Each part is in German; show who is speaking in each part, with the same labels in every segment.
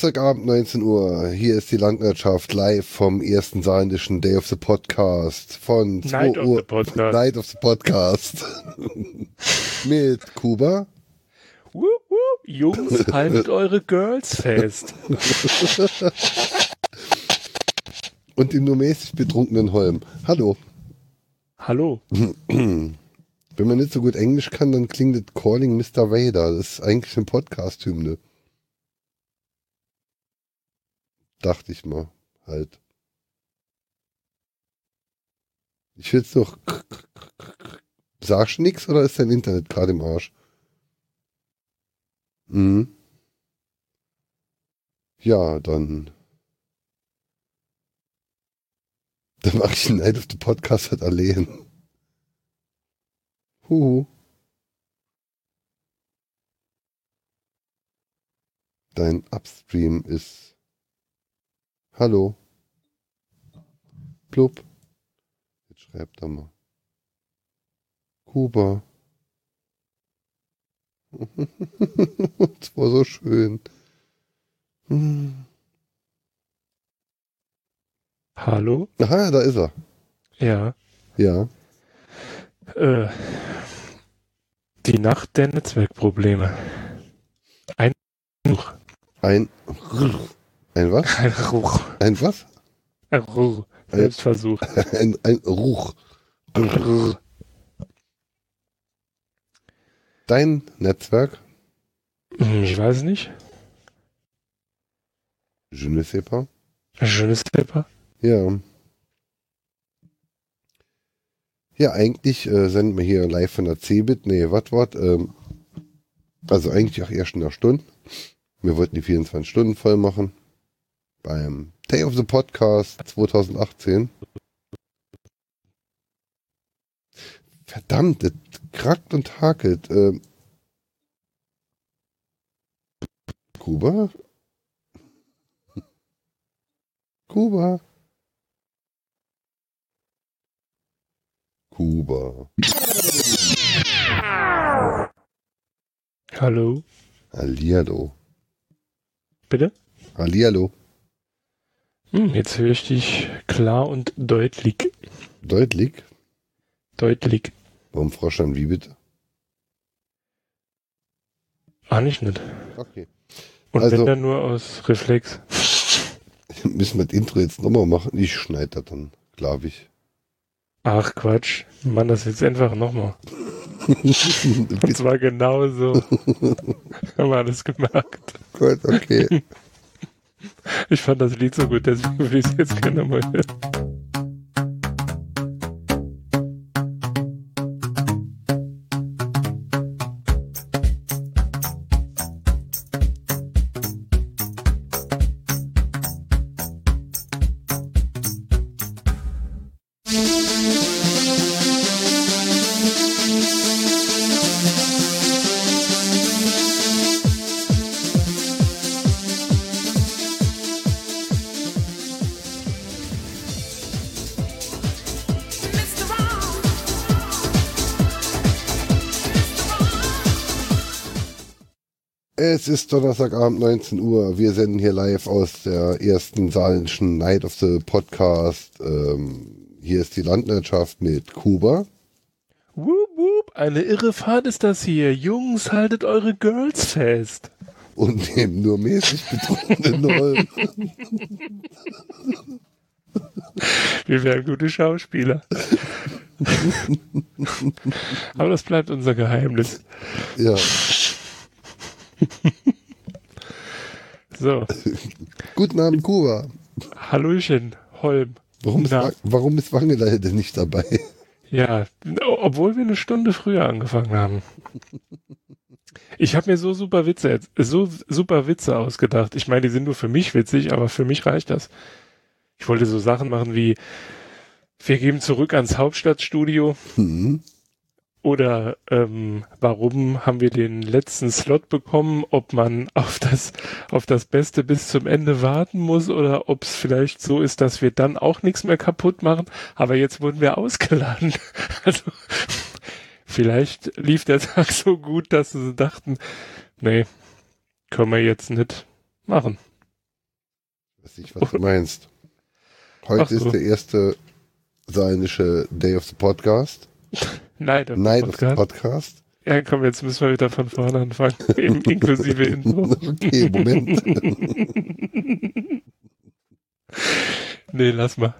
Speaker 1: Donnerstagabend 19 Uhr. Hier ist die Landwirtschaft live vom ersten saarländischen Day of the Podcast von 2
Speaker 2: Night of
Speaker 1: Uhr.
Speaker 2: the Podcast.
Speaker 1: Night of the Podcast. Mit Kuba.
Speaker 2: Wup, wup. Jungs, haltet eure Girls fest.
Speaker 1: Und dem nur mäßig betrunkenen Holm. Hallo.
Speaker 2: Hallo.
Speaker 1: Wenn man nicht so gut Englisch kann, dann klingt das Calling Mr. Vader. Das ist eigentlich ein Podcast-Hymne. Dachte ich mal. Halt. Ich will jetzt noch. Sagst du nix oder ist dein Internet gerade im Arsch? Mhm. Ja, dann. Dann mache ich Night of the Podcast halt allein. Huhu. Dein Upstream ist. Hallo. Blub. Jetzt schreibt er mal. Kuba. Das war so schön.
Speaker 2: Hallo?
Speaker 1: Aha, da ist er.
Speaker 2: Ja.
Speaker 1: Ja.
Speaker 2: Äh, die Nacht der Netzwerkprobleme. Ein.
Speaker 1: Ein. Ein was?
Speaker 2: Ein Ruch.
Speaker 1: Ein was?
Speaker 2: Ein Ruch. Selbstversuch.
Speaker 1: Ein, ein Ruch. Dein Netzwerk?
Speaker 2: Hm, Ich weiß nicht.
Speaker 1: Je ne sais pas.
Speaker 2: Schönes Pepper.
Speaker 1: Ja. Ja, eigentlich äh, senden wir hier live von der Cebit. Nee, was wat? Ähm, also eigentlich auch erst in einer Stunde. Wir wollten die 24 Stunden voll machen. Beim Day of the Podcast 2018. Verdammt, das krackt und hakelt. Ähm, Kuba? Kuba? Kuba.
Speaker 2: Hallo?
Speaker 1: Hallihallo.
Speaker 2: Bitte?
Speaker 1: Hallihallo.
Speaker 2: Hm, jetzt höre ich dich klar und deutlich.
Speaker 1: Deutlich.
Speaker 2: Deutlich.
Speaker 1: Warum Frau Schan, wie bitte?
Speaker 2: Ah, nicht nicht.
Speaker 1: Okay.
Speaker 2: Und
Speaker 1: Also-
Speaker 2: wenn dann nur aus Reflex.
Speaker 1: Müssen wir das Intro jetzt nochmal machen? Ich schneide das dann, glaube ich.
Speaker 2: Ach Quatsch. Mann, das jetzt einfach nochmal. Und zwar genauso. Haben wir alles gemerkt.
Speaker 1: Gut, okay.
Speaker 2: Ich fand das Lied so gut, deswegen will ich es jetzt gerne mal hören.
Speaker 1: Es ist Donnerstagabend 19 Uhr. Wir senden hier live aus der ersten saarländischen Night of the Podcast. Ähm, hier ist die Landwirtschaft mit Kuba.
Speaker 2: Wup, wup, eine irre Fahrt ist das hier. Jungs, haltet eure Girls fest.
Speaker 1: und dem nur mäßig betrunkenen Holm.
Speaker 2: Wir wären gute Schauspieler. Aber das bleibt unser Geheimnis.
Speaker 1: Ja,
Speaker 2: So,
Speaker 1: guten Abend, Kuba.
Speaker 2: Hallöchen, Holm.
Speaker 1: Warum ist,
Speaker 2: Na.
Speaker 1: Wa- warum ist Wangeleiter denn nicht dabei?
Speaker 2: Ja, obwohl wir eine Stunde früher angefangen haben. Ich habe mir so super Witze, so super Witze ausgedacht. Ich meine, die sind nur für mich witzig, aber für mich reicht das. Ich wollte so Sachen machen wie, wir geben zurück ans Hauptstadtstudio
Speaker 1: Hm.
Speaker 2: Oder ähm, warum haben wir den letzten Slot bekommen, ob man auf das, auf das Beste bis zum Ende warten muss oder ob es vielleicht so ist, dass wir dann auch nichts mehr kaputt machen. Aber jetzt wurden wir ausgeladen. Also vielleicht lief der Tag so gut, dass sie dachten, nee, können wir jetzt nicht machen.
Speaker 1: Weiß nicht, was du meinst. Heute
Speaker 2: so.
Speaker 1: ist der erste saarländische Day of the Podcast.
Speaker 2: Nein,
Speaker 1: of the
Speaker 2: Podcast.
Speaker 1: Podcast.
Speaker 2: Ja, komm, jetzt müssen wir wieder von vorne anfangen. Im, inklusive Intro.
Speaker 1: Okay, Moment.
Speaker 2: Nee, lass mal.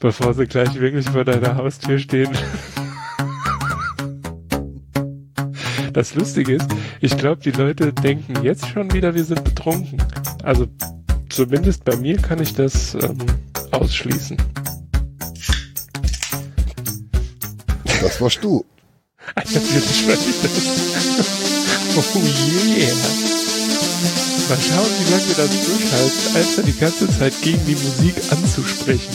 Speaker 2: Bevor sie gleich wirklich vor deiner Haustür stehen. Das Lustige ist, ich glaube, die Leute denken jetzt schon wieder, wir sind betrunken. Also zumindest bei mir kann ich das ähm, ausschließen.
Speaker 1: Das warst du.
Speaker 2: Natürlich war ich das. Oh yeah. Mal schauen, wie lange wir das durchhalten, einfach die ganze Zeit gegen die Musik anzusprechen.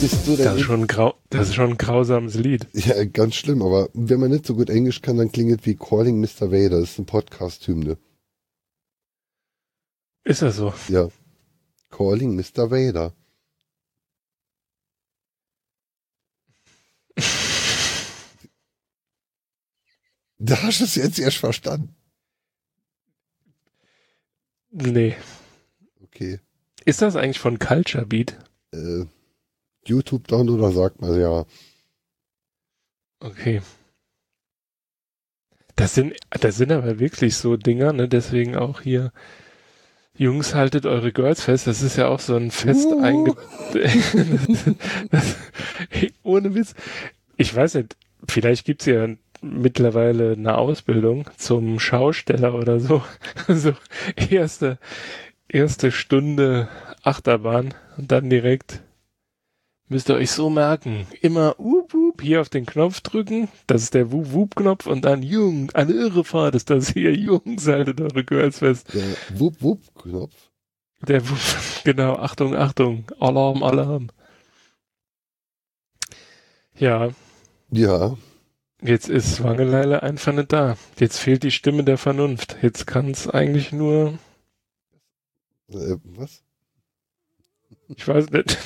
Speaker 1: Bist du
Speaker 2: Das ist schon ein, grau das ist schon ein grausames Lied.
Speaker 1: Ja, ganz schlimm, aber wenn man nicht so gut Englisch kann, dann klingt es wie Calling Mr. Vader. Das ist ein Podcast-Hymne.
Speaker 2: Ist das so?
Speaker 1: Ja. Calling Mr. Vader. Da hast du es jetzt erst verstanden.
Speaker 2: Nee.
Speaker 1: Okay.
Speaker 2: Ist das eigentlich von Culture Beat?
Speaker 1: Äh, YouTube Downloader sagt man ja.
Speaker 2: Okay. Das sind, das sind aber wirklich so Dinger, ne? Deswegen auch hier, Jungs, haltet eure Girls fest. Das ist ja auch so ein fest
Speaker 1: Uh.
Speaker 2: einge... das, hey, ohne Witz. Ich weiß nicht, vielleicht gibt's ja mittlerweile eine Ausbildung zum Schausteller oder so. so erste, erste Stunde Achterbahn und dann direkt müsst ihr euch so merken. Immer wup, wup, hier auf den Knopf drücken. Das ist der wup, wup Knopf und dann Jung, eine irre Fahrt ist das hier. Jungs, haltet eure Girls fest.
Speaker 1: Der Wupp Wupp Knopf.
Speaker 2: Der wup, genau, Achtung, Achtung. Alarm, Alarm. Ja,
Speaker 1: Ja.
Speaker 2: Jetzt ist Wangeleile einfach nicht da. Jetzt fehlt die Stimme der Vernunft. Jetzt kann es eigentlich nur,
Speaker 1: Äh, was?
Speaker 2: ich weiß nicht.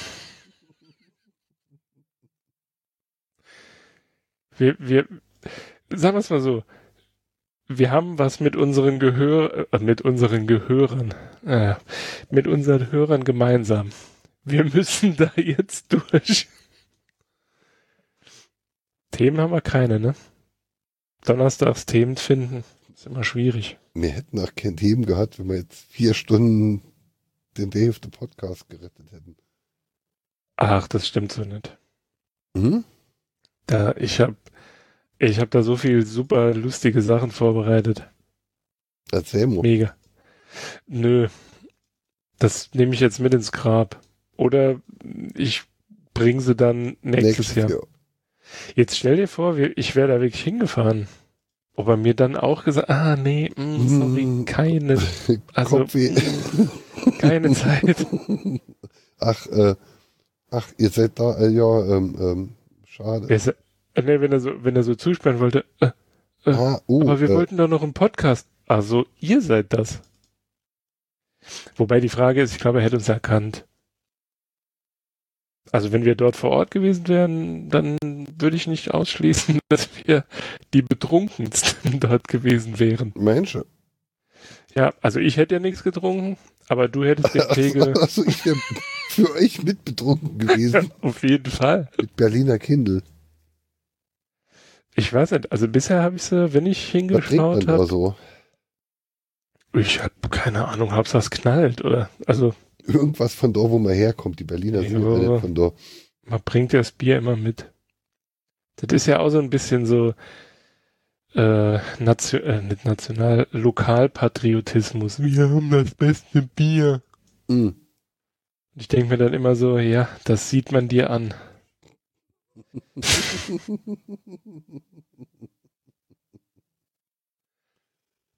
Speaker 2: Wir, wir, sagen wir es mal so. Wir haben was mit unseren Gehör, äh, mit unseren Gehörern, äh, mit unseren Hörern gemeinsam. Wir müssen da jetzt durch. Themen haben wir keine, ne? Donnerstags Themen finden, ist immer schwierig.
Speaker 1: Wir hätten auch kein Themen gehabt, wenn wir jetzt vier Stunden den of the Podcast gerettet hätten.
Speaker 2: Ach, das stimmt so nicht.
Speaker 1: Mhm.
Speaker 2: Da, ich hab, ich hab da so viel super lustige Sachen vorbereitet.
Speaker 1: Erzähl mal.
Speaker 2: Mega. Nö. Das nehme ich jetzt mit ins Grab. Oder ich bringe sie dann nächstes, Jahr. Jetzt stell dir vor, ich wäre da wirklich hingefahren. Ob er mir dann auch gesagt, ah nee, mm, sorry,
Speaker 1: Mm.
Speaker 2: keine, also mm, keine Zeit.
Speaker 1: Ach, äh, ach, ihr seid da, äh, ja, ähm, ähm, schade.
Speaker 2: Ist, äh, nee, wenn er so, wenn er so zusperren wollte, äh, äh,
Speaker 1: ah, oh,
Speaker 2: aber wir
Speaker 1: äh,
Speaker 2: wollten doch noch einen Podcast. Also, ihr seid das. Wobei die Frage ist, ich glaube, er hätte uns erkannt. Also, wenn wir dort vor Ort gewesen wären, dann würde ich nicht ausschließen, dass wir die betrunkensten dort gewesen wären.
Speaker 1: Mensch.
Speaker 2: Ja, also ich hätte ja nichts getrunken, aber du hättest den Pegel
Speaker 1: Also ich wäre für euch mitbetrunken gewesen.
Speaker 2: auf jeden Fall.
Speaker 1: mit Berliner Kindle.
Speaker 2: Ich weiß nicht, also bisher habe ich sie, wenn ich hingeschaut habe,
Speaker 1: so?
Speaker 2: ich habe keine Ahnung, hab's das knallt oder, also
Speaker 1: Irgendwas von da, wo man herkommt. Die Berliner sind ja nicht von da.
Speaker 2: man bringt ja das Bier immer mit. Das ist ja auch so ein bisschen so äh, Nation, äh, nicht national, Lokalpatriotismus. Wir haben das beste Bier. Und ich denke mir dann immer so, ja, das sieht man dir an.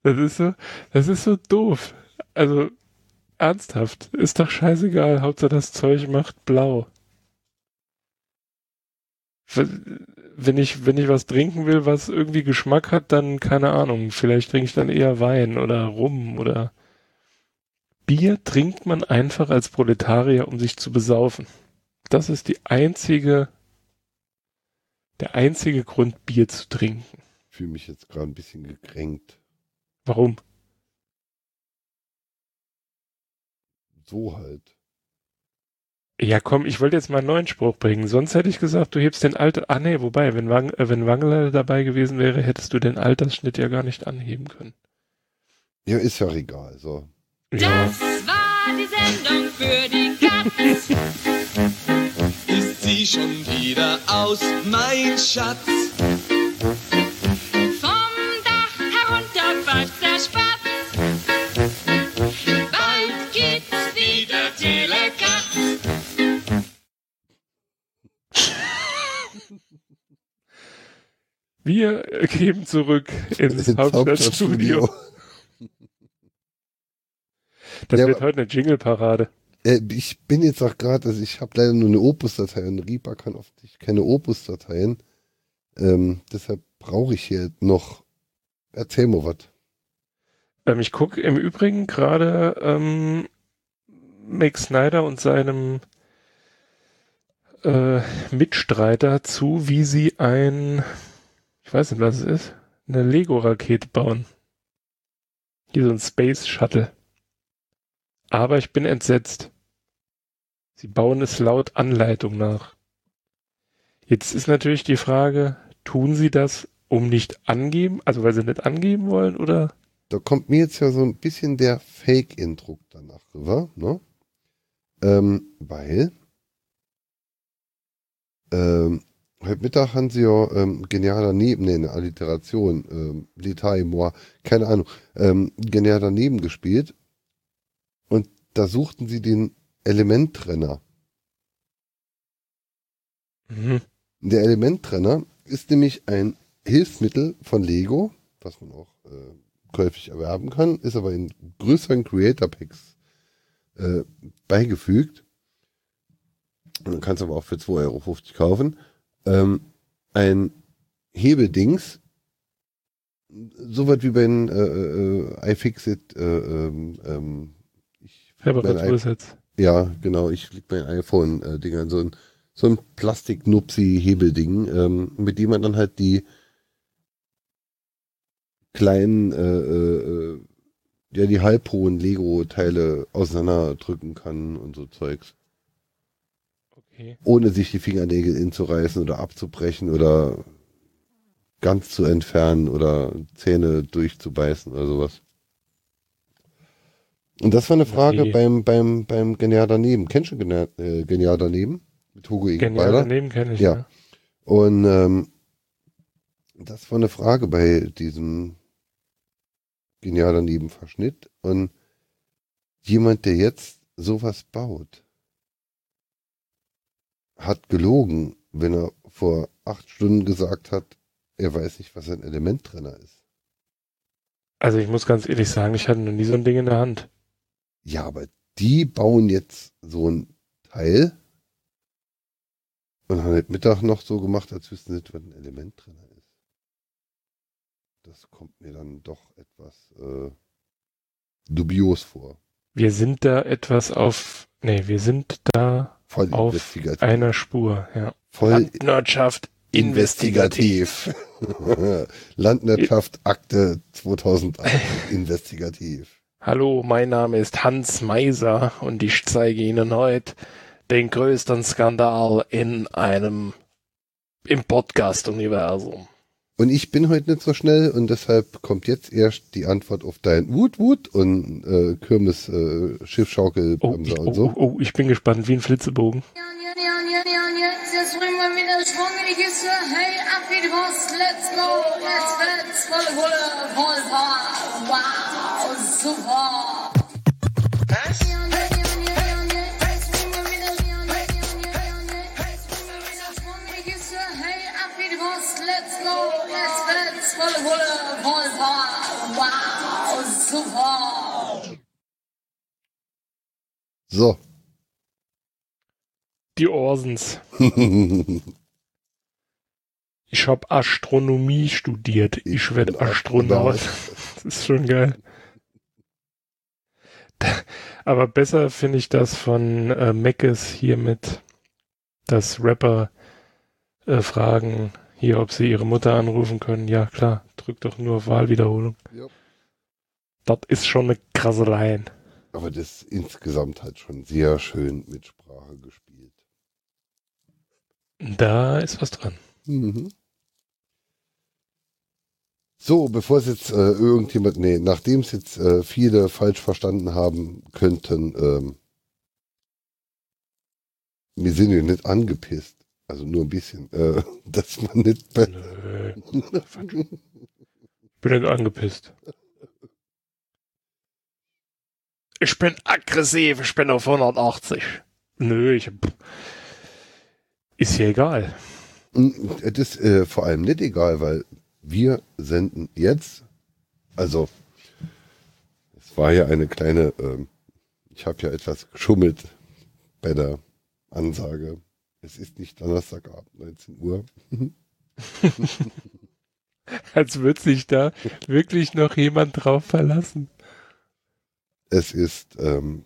Speaker 2: Das ist so, das ist so doof. Also, ernsthaft, ist doch scheißegal, Hauptsache das Zeug macht blau. Wenn ich, wenn ich was trinken will, was irgendwie Geschmack hat, dann keine Ahnung, vielleicht trinke ich dann eher Wein oder Rum oder Bier trinkt man einfach als Proletarier, um sich zu besaufen. Das ist die einzige, der einzige Grund, Bier zu trinken.
Speaker 1: fühle mich jetzt gerade ein bisschen gekränkt.
Speaker 2: Warum?
Speaker 1: So halt.
Speaker 2: Ja, komm, ich wollte jetzt mal einen neuen Spruch bringen. Sonst hätte ich gesagt, du hebst den Alter. Ah, nee, wobei, wenn, Wang, äh, wenn Wangler dabei gewesen wäre, hättest du den Altersschnitt ja gar nicht anheben können.
Speaker 1: Ja, ist ja egal. So.
Speaker 2: Ja.
Speaker 3: Das war die Sendung für die Katz.
Speaker 4: Ist sie schon wieder aus, mein Schatz?
Speaker 2: Wir geben zurück ins
Speaker 1: Ins
Speaker 2: Hauptstadtstudio. Das
Speaker 1: Ja,
Speaker 2: wird heute eine Jingle-Parade.
Speaker 1: Äh, ich bin jetzt auch gerade, also ich habe leider nur eine Opus-Datei und Reaper kann oft nicht keine Opus-Dateien. Ähm, deshalb brauche ich hier noch. Erzähl mal was.
Speaker 2: Ähm, ich gucke im Übrigen gerade ähm, Mick Snyder und seinem äh, Mitstreiter zu, wie sie ein, ich weiß nicht, was es ist, eine Lego-Rakete bauen. Hier so ein Space Shuttle. Aber ich bin entsetzt. Sie bauen es laut Anleitung nach. Jetzt ist natürlich die Frage, tun sie das, um nicht angeben, also weil sie nicht angeben wollen, oder?
Speaker 1: Da kommt mir jetzt ja so ein bisschen der Fake-Indruck danach rüber, ne? Ähm, weil ähm, heute Mittag haben sie ja ähm, genial daneben, nee, eine Alliteration, ähm, et moi, keine Ahnung, ähm, genial daneben gespielt und da suchten sie den Elementtrenner.
Speaker 2: Mhm.
Speaker 1: Der Elementtrenner ist nämlich ein Hilfsmittel von Lego, was man auch äh, käuflich erwerben kann, ist aber in größeren Creator Packs äh, beigefügt. Und dann kannst du aber auch für 2,50 Euro kaufen. Ähm, ein Hebeldings, so was wie bei den äh, äh, iFixit, äh, ähm, ähm, ich mein
Speaker 2: Reparatursetz.
Speaker 1: ja, genau. Ich fliege bei iPhone-Dingern so ein, so ein Plastik-Nupsi-Hebelding, ähm, mit dem man dann halt die kleinen, äh, äh, äh, ja, die halbhohen Lego-Teile auseinanderdrücken kann und so Zeugs.
Speaker 2: Okay.
Speaker 1: Ohne sich die Fingernägel inzureißen oder abzubrechen oder ganz zu entfernen oder Zähne durchzubeißen oder sowas. Und das war eine Frage
Speaker 2: Okay.
Speaker 1: beim, beim, beim Genial daneben. Kennst du Genial, äh, Genial daneben? Mit Hugo
Speaker 2: Genial daneben kenne ich,
Speaker 1: Ja.
Speaker 2: ja.
Speaker 1: Und ähm, das war eine Frage bei diesem Genial daneben Verschnitt. Und jemand, der jetzt sowas baut, hat gelogen, wenn er vor acht Stunden gesagt hat, er weiß nicht, was ein Elementtrenner ist.
Speaker 2: Also ich muss ganz ehrlich sagen, ich hatte noch nie so ein Ding in der Hand.
Speaker 1: Ja, aber die bauen jetzt so ein Teil und haben heute Mittag noch so gemacht, als wüssten sie nicht, was ein Elementtrenner ist. Das kommt mir dann doch etwas äh, dubios vor.
Speaker 2: Wir sind da etwas auf, nee, wir sind da
Speaker 1: Voll
Speaker 2: Auf
Speaker 1: investigativ.
Speaker 2: einer Spur, ja.
Speaker 1: Voll
Speaker 2: Landwirtschaft investigativ.
Speaker 1: Landwirtschaft Akte 2008 investigativ.
Speaker 2: Hallo, mein Name ist Hans Meiser und ich zeige Ihnen heute den größten Skandal in einem im Podcast-Universum.
Speaker 1: Und ich bin heute nicht so schnell und deshalb kommt jetzt erst die Antwort auf dein Wut Wut und äh, Kirmes äh, Schiffschaukel
Speaker 2: Oh, ich,
Speaker 1: und
Speaker 2: oh,
Speaker 1: so.
Speaker 2: oh, oh, ich bin gespannt, wie ein Flitzebogen.
Speaker 5: Let's go. Jetzt wird's voll Hulle, voll. Wow, super.
Speaker 1: So.
Speaker 2: Die Orsens. Ich habe Astronomie studiert. Ich werde Astronaut. Das ist schon geil. Aber besser finde ich das von äh, Meckes hier mit, dass Rapper äh, fragen, hier, ob sie ihre Mutter anrufen können. Ja, klar. Drück doch nur auf Wahlwiederholung.
Speaker 1: Ja.
Speaker 2: Das ist schon eine Krasseleien.
Speaker 1: Aber das ist insgesamt halt schon sehr schön mit Sprache gespielt.
Speaker 2: Da ist was dran.
Speaker 1: Mhm. So, bevor es jetzt äh, irgendjemand, nee, nachdem es jetzt äh, viele falsch verstanden haben könnten, ähm, wir sind ja nicht angepisst. Also nur ein bisschen, äh, dass man nicht
Speaker 2: Nö. Ich bin nicht angepisst. Ich bin aggressiv, ich bin auf 180. Nö, ich. Ist ja egal.
Speaker 1: Das ist äh, vor allem nicht egal, weil wir senden jetzt, also es war ja eine kleine, ähm, ich habe ja etwas geschummelt bei der Ansage. Es ist nicht Donnerstagabend, 19 Uhr.
Speaker 2: Als würde sich da wirklich noch jemand drauf verlassen.
Speaker 1: Es ist ähm,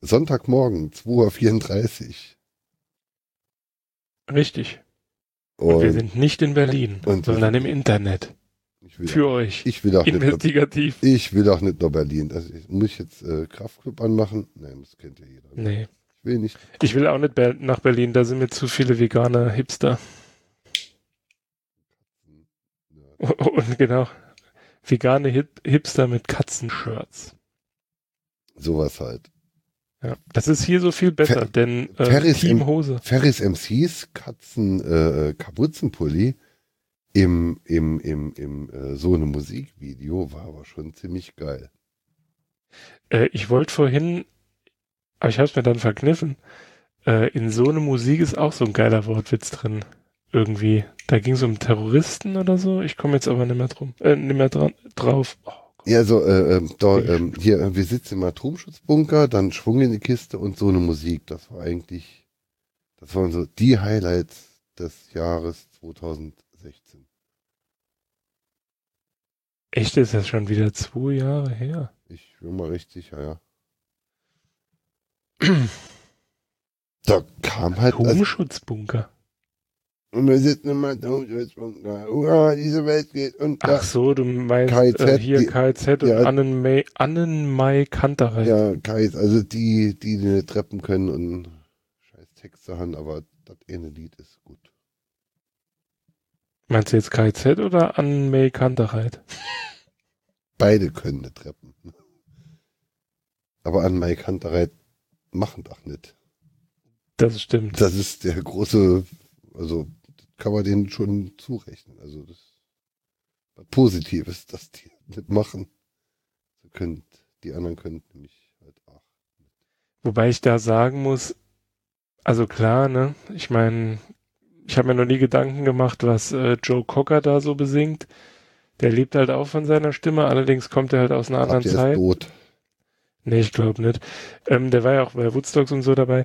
Speaker 1: Sonntagmorgen, 2.34 Uhr.
Speaker 2: Richtig. Und wir
Speaker 1: Und
Speaker 2: sind nicht in Berlin,
Speaker 1: und-
Speaker 2: sondern im Internet.
Speaker 1: ich will,
Speaker 2: Für euch.
Speaker 1: ich will auch nicht,
Speaker 2: Investigativ.
Speaker 1: ich will auch nicht nach Berlin. Also ich, muss ich jetzt äh, Kraftclub anmachen? Nein, das kennt ja jeder.
Speaker 2: Nee.
Speaker 1: Ich will nicht.
Speaker 2: Ich will auch nicht nach Berlin, da sind mir zu viele vegane Hipster. Und genau. Vegane Hip Hipster mit Katzenshirts.
Speaker 1: Sowas halt.
Speaker 2: Ja. Das ist hier so viel besser,
Speaker 1: Fer-
Speaker 2: denn äh,
Speaker 1: Ferris
Speaker 2: Teamhose.
Speaker 1: Ferris MCs Katzen äh, Kapuzenpulli im im im im äh, so einem Musikvideo war aber schon ziemlich geil.
Speaker 2: Äh, ich wollte vorhin, aber ich habe es mir dann verkniffen. Äh, in so eine Musik ist auch so ein geiler Wortwitz drin. Irgendwie. Da ging es um Terroristen oder so. Ich komme jetzt aber nicht mehr drum, äh, nicht mehr dran, drauf. Oh,
Speaker 1: Ja, also äh, ähm, da, ähm, hier, äh, wir sitzen im Atomschutzbunker, dann Schwung in die Kiste und so eine Musik. Das war eigentlich, das waren so die Highlights des Jahres 2016.
Speaker 2: echt ist das schon wieder zwei Jahre her.
Speaker 1: Ich bin mal recht sicher, ja. Da kam halt, also,
Speaker 2: Atomschutzbunker.
Speaker 1: und wir sitzen im Atomschutzbunker. Hurra, diese Welt geht unter.
Speaker 2: Ach so, du meinst
Speaker 1: KIZ,
Speaker 2: äh, hier
Speaker 1: die-
Speaker 2: KZ und
Speaker 1: ja.
Speaker 2: Annenmai, Annenmai Kanterei.
Speaker 1: Ja, Kais, also die, die, die treppen können und scheiß Texte haben, aber das eine Lied ist gut.
Speaker 2: Meinst du jetzt KZ oder Annenmai Kantereit?
Speaker 1: Beide können nicht treppen. Aber an Mike Hunterreit machen doch nicht.
Speaker 2: Das stimmt.
Speaker 1: Das ist der große, also kann man denen schon zurechnen. Also das was Positives, dass die nicht machen. So könnt, die anderen können nämlich halt auch.
Speaker 2: Wobei ich da sagen muss, also klar, ne, ich meine, ich habe mir noch nie Gedanken gemacht, was äh, Joe Cocker da so besingt. Der lebt halt auch von seiner Stimme, allerdings kommt er halt aus einer
Speaker 1: Habt
Speaker 2: anderen Zeit.
Speaker 1: ist tot.
Speaker 2: Nee, ich glaube nicht. Ähm, der war ja auch bei Woodstocks und so dabei.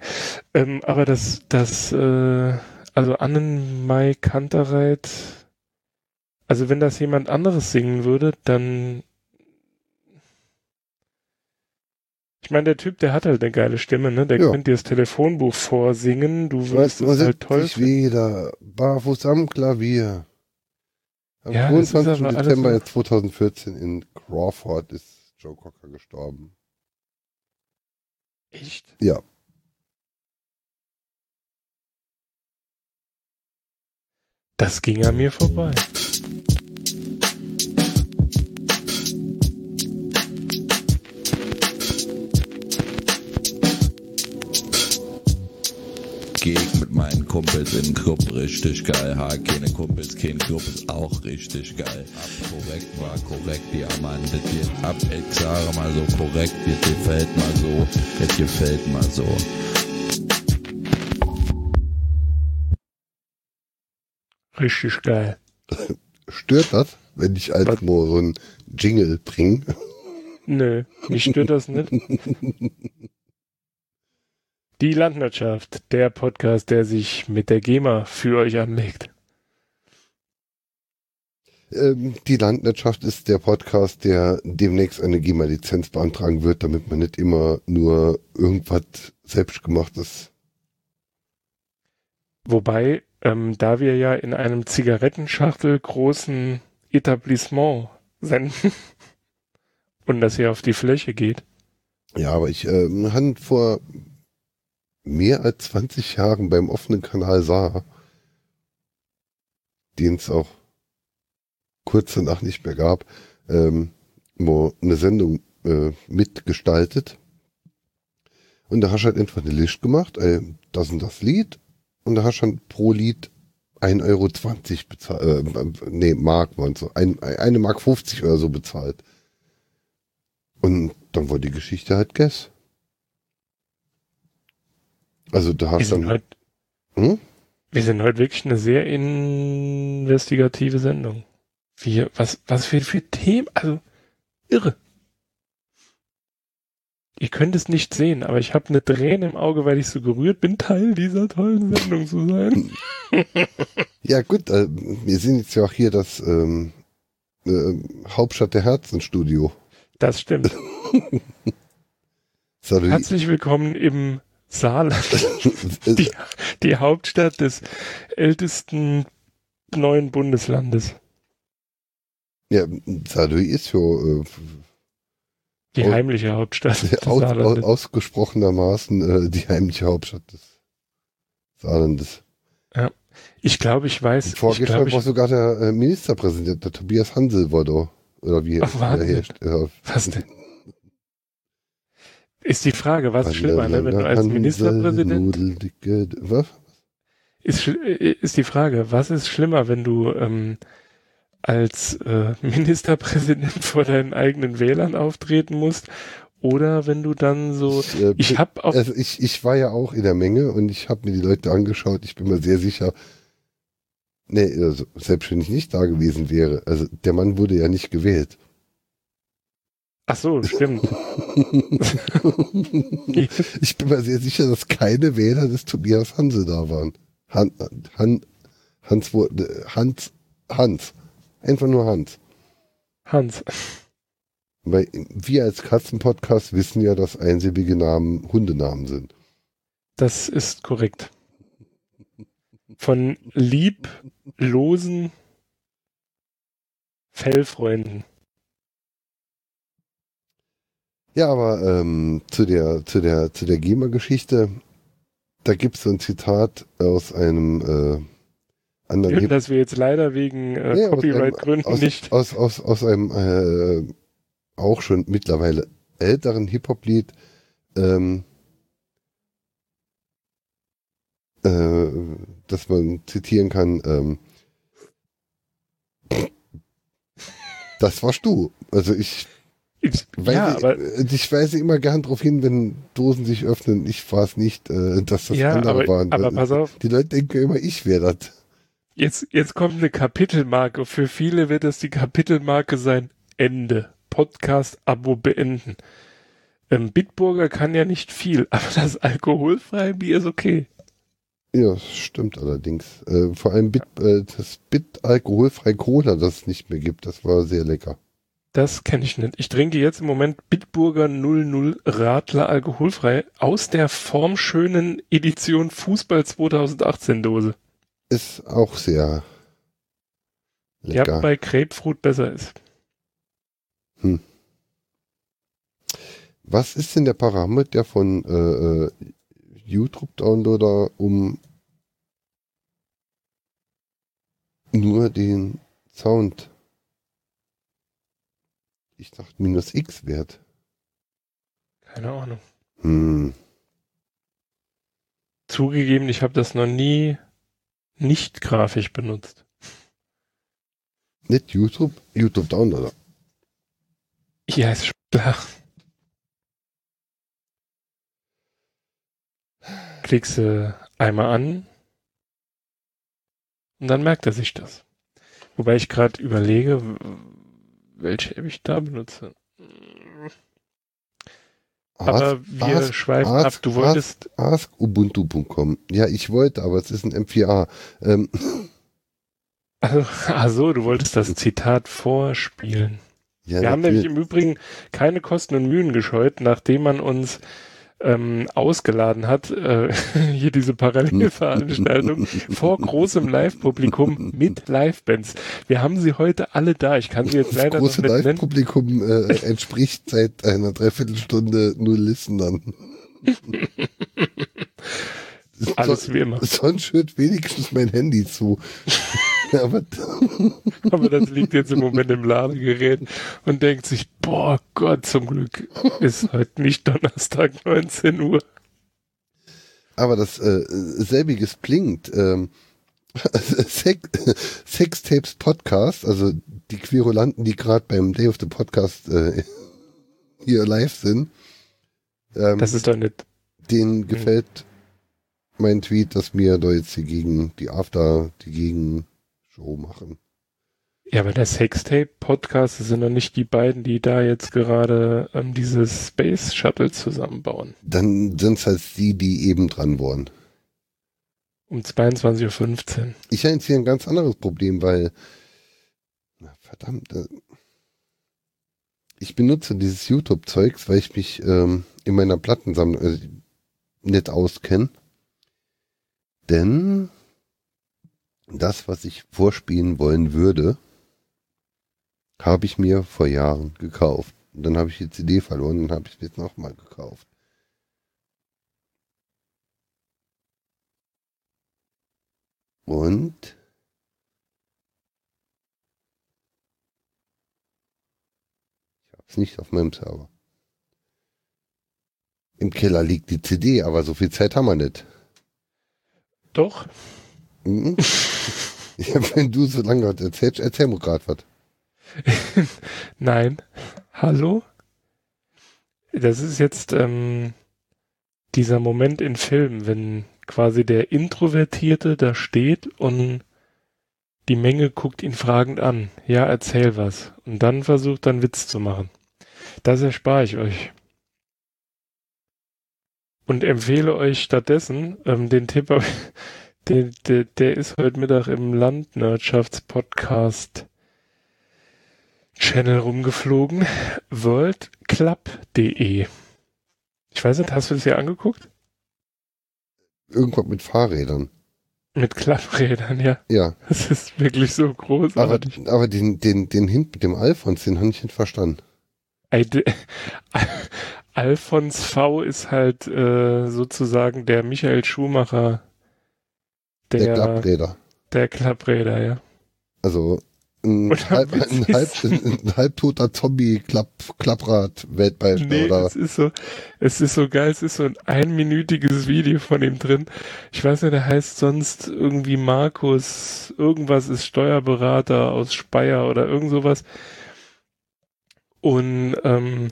Speaker 2: Ähm, aber das, das, äh, also Annenmai Kantereit, also wenn das jemand anderes singen würde, dann. Ich meine, der Typ, der hat halt eine geile Stimme, ne? Der
Speaker 1: Ja.
Speaker 2: könnte dir das Telefonbuch vorsingen, du würdest es halt toll
Speaker 1: ich wieder barfuß am Klavier. Am
Speaker 2: Ja, das ist
Speaker 1: 22.
Speaker 2: aber alles
Speaker 1: Dezember
Speaker 2: so-
Speaker 1: 2014 in Crawford ist Joe Cocker gestorben.
Speaker 2: Echt?
Speaker 1: Ja.
Speaker 2: Das ging an mir vorbei.
Speaker 6: Kumpels in den Club, richtig geil. Ha, keine Kumpels, kein Club ist auch richtig geil. Ab korrekt war korrekt, ja Mann, das geht ab. Ich sage mal so korrekt, das gefällt mal so, das gefällt mal so.
Speaker 2: Richtig geil.
Speaker 1: Stört das, wenn ich als
Speaker 2: Was?
Speaker 1: nur so ein Jingle bringe?
Speaker 2: Nö, mich stört das nicht. Die Landwirtschaft, der Podcast, der sich mit der GEMA für euch anlegt.
Speaker 1: Ähm, die Landwirtschaft ist der Podcast, der demnächst eine GEMA-Lizenz beantragen wird, damit man nicht immer nur irgendwas selbstgemachtes.
Speaker 2: Wobei, ähm, da wir ja in einem Zigarettenschachtel großen Etablissement senden und das hier auf die Fläche geht.
Speaker 1: Ja, aber ich ähm, han vor mehr als 20 Jahren beim offenen Kanal sah, den es auch kurz danach nicht mehr gab, ähm, wo eine Sendung äh, mitgestaltet. Und da hast du halt einfach eine List gemacht, äh, das und das Lied. Und da hast du dann pro Lied 1,20 Euro bezahlt, äh, nee, Mark waren so, ein, eine Mark 50 oder so bezahlt. Und dann war die Geschichte halt Guess. Also da hast du
Speaker 2: sind,
Speaker 1: dann,
Speaker 2: heute,
Speaker 1: hm?
Speaker 2: wir sind heute wirklich eine sehr investigative Sendung. Wir, was, was für, für Themen, also irre. Ihr könnt es nicht sehen, aber ich habe eine Träne im Auge, weil ich so gerührt bin, Teil dieser tollen Sendung zu sein.
Speaker 1: Ja gut, äh, wir sind jetzt ja auch hier das ähm, äh, Hauptstadt der Herzenstudio.
Speaker 2: Das stimmt. Herzlich willkommen im Saarland,
Speaker 1: Äh,
Speaker 2: die, die Hauptstadt des ältesten neuen Bundeslandes.
Speaker 1: ja, Sadui ist ja äh,
Speaker 2: Die heimliche Hauptstadt des
Speaker 1: aus,
Speaker 2: Saarlandes.
Speaker 1: ausgesprochenermaßen äh, die heimliche Hauptstadt des Saarlandes.
Speaker 2: Ich glaube, ich weiß. Ich
Speaker 1: Vorgestern war sogar der äh, Ministerpräsident, der Tobias Hansel war da. Oder wie
Speaker 2: Ach, Wahnsinn.
Speaker 1: er heißt. Ja.
Speaker 2: was denn? Ist die Frage, was schlimmer, ne? wenn du als Ministerpräsident
Speaker 1: was?
Speaker 2: ist, äh, ist die Frage, was ist schlimmer, wenn du ähm, als äh, Ministerpräsident vor deinen eigenen Wählern auftreten musst oder wenn du dann so,
Speaker 1: Ich, äh,
Speaker 2: ich habe auch,
Speaker 1: Also ich, ich war ja auch in der Menge und ich habe mir die Leute angeschaut. Ich bin mir sehr sicher, nee, also selbst wenn ich nicht da gewesen wäre, also der Mann wurde ja nicht gewählt.
Speaker 2: Ach so, stimmt.
Speaker 1: ich bin mir sehr sicher, dass keine Wähler des Tobias Hansel da waren. Han, Han, Hans, äh, Hans, Hans. Einfach nur Hans.
Speaker 2: Hans,
Speaker 1: Weil wir als Katzenpodcast wissen ja, dass einsilbige Namen Hundenamen sind.
Speaker 2: das ist korrekt. Von lieblosen Fellfreunden.
Speaker 1: Ja, aber ähm, zu der zu der zu der GEMA-Geschichte, da gibt es so ein Zitat aus einem äh, anderen Hip
Speaker 2: dass wir jetzt leider wegen äh,
Speaker 1: Nee,
Speaker 2: Copyright-Gründen nicht.
Speaker 1: aus, aus, aus einem äh, auch schon mittlerweile älteren Hip-Hop-Lied ähm, äh, das man zitieren kann. Ähm, das warst du. Also ich
Speaker 2: Ich,
Speaker 1: weise,
Speaker 2: ja, aber,
Speaker 1: ich weise immer gern darauf hin, wenn Dosen sich öffnen. Ich war es nicht, äh, dass das
Speaker 2: ja,
Speaker 1: andere
Speaker 2: aber,
Speaker 1: waren.
Speaker 2: aber pass auf,
Speaker 1: Die Leute denken immer, ich wäre das.
Speaker 2: jetzt, jetzt kommt eine Kapitelmarke. Für viele wird das die Kapitelmarke sein. Ende. Podcast-Abo beenden. Ähm, Bitburger kann ja nicht viel, aber das alkoholfreie Bier ist okay.
Speaker 1: Ja, das stimmt allerdings. Äh, vor allem Bit, äh, das Bit alkoholfrei Cola, das es nicht mehr gibt, das war sehr lecker.
Speaker 2: Das kenne ich nicht. Ich trinke jetzt im Moment Bitburger 00 Radler alkoholfrei aus der formschönen Edition Fußball 2018 Dose.
Speaker 1: Ist auch sehr
Speaker 2: Ja,
Speaker 1: lecker.
Speaker 2: bei Grapefruit besser ist.
Speaker 1: Was ist denn der Parameter von äh, äh, YouTube-Downloader, um nur den Sound? Ich dachte minus X Wert.
Speaker 2: Keine Ahnung.
Speaker 1: Hm.
Speaker 2: Zugegeben, ich habe das noch nie nicht grafisch benutzt.
Speaker 1: Nicht YouTube, YouTube-Downloader.
Speaker 2: Ja, ist schon klar. Klickst du einmal an und dann merkt er sich das. Wobei ich gerade überlege, welche App ich da benutze. Aber wir
Speaker 1: ask-
Speaker 2: schweifen
Speaker 1: ask-
Speaker 2: ab. Du wolltest,
Speaker 1: askubuntu.com. Ja, ich wollte, aber es ist ein M4A. Ähm,
Speaker 2: also, du wolltest das Zitat vorspielen.
Speaker 1: ja,
Speaker 2: Wir haben nämlich im Übrigen keine Kosten und Mühen gescheut, nachdem man uns ähm, ausgeladen hat, äh, hier diese Parallelveranstaltung vor großem Live-Publikum mit Live-Bands. Wir haben sie heute alle da. Ich kann sie jetzt
Speaker 1: Das
Speaker 2: leider
Speaker 1: große
Speaker 2: nicht nennen.
Speaker 1: Live-Publikum äh, entspricht seit einer Dreiviertelstunde nur Listenern.
Speaker 2: Alles wie immer.
Speaker 1: Sonst hört wenigstens mein Handy zu. Aber
Speaker 2: Aber das liegt jetzt im Moment im Ladegerät und denkt sich, boah Gott, zum Glück ist heute nicht Donnerstag 19 Uhr.
Speaker 1: Aber das äh, selbiges blinkt. Ähm, Sex, Sextapes Podcast, also die Querulanten, die gerade beim Day of the Podcast äh, hier live sind, ähm,
Speaker 2: Das ist doch nicht.
Speaker 1: denen gefällt mein Tweet, dass wir da jetzt die gegen die After, die Gegenshow machen.
Speaker 2: Ja, aber der Sextape-Podcast sind doch nicht die beiden, die da jetzt gerade ähm, dieses Space Shuttle zusammenbauen.
Speaker 1: Dann sind es halt die, die eben dran waren.
Speaker 2: Um 22.15 Uhr.
Speaker 1: Ich habe jetzt hier ein ganz anderes Problem, weil na, verdammt, äh, ich benutze dieses YouTube-Zeugs, weil ich mich ähm, in meiner Plattensammlung äh, nicht auskenne. Denn das, was ich vorspielen wollen würde, habe ich mir vor Jahren gekauft. Und dann habe ich die CD verloren und habe ich es jetzt nochmal gekauft. Und ich habe es nicht auf meinem Server. Im Keller liegt die CD, aber so viel Zeit haben wir nicht.
Speaker 2: Doch,
Speaker 1: Mhm. ja, wenn du so lange erzählst, erzähl mir gerade was.
Speaker 2: nein. Hallo? Das ist jetzt ähm, dieser Moment in Filmen, wenn quasi der Introvertierte da steht und die Menge guckt ihn fragend an. Ja, erzähl was. Und dann versucht dann Witz zu machen. Das erspare ich euch. Und empfehle euch stattdessen ähm, den Tipp, der, der, der ist heute Mittag im Landwirtschaftspodcast Channel rumgeflogen. worldclub.de. Ich weiß nicht, hast du das hier angeguckt?
Speaker 1: Irgendwas mit Fahrrädern.
Speaker 2: Mit Klapprädern, ja.
Speaker 1: Ja,
Speaker 2: Das ist wirklich so
Speaker 1: aber,
Speaker 2: großartig.
Speaker 1: aber den, den, den Hint mit dem Alfons, den habe ich nicht verstanden.
Speaker 2: Alfons V ist halt äh, sozusagen der Michael Schumacher
Speaker 1: Der,
Speaker 2: der,
Speaker 1: Klappräder.
Speaker 2: der Klappräder, ja.
Speaker 1: Also ein, halb, ein, halb, ein halbtoter Zombie-Klapprad-Weltmeister
Speaker 2: Nee,
Speaker 1: oder
Speaker 2: es ist so, es ist so geil, es ist so ein einminütiges Video von ihm drin. Ich weiß nicht, der heißt sonst irgendwie Markus, irgendwas ist Steuerberater aus Speyer oder irgend sowas. Und ähm,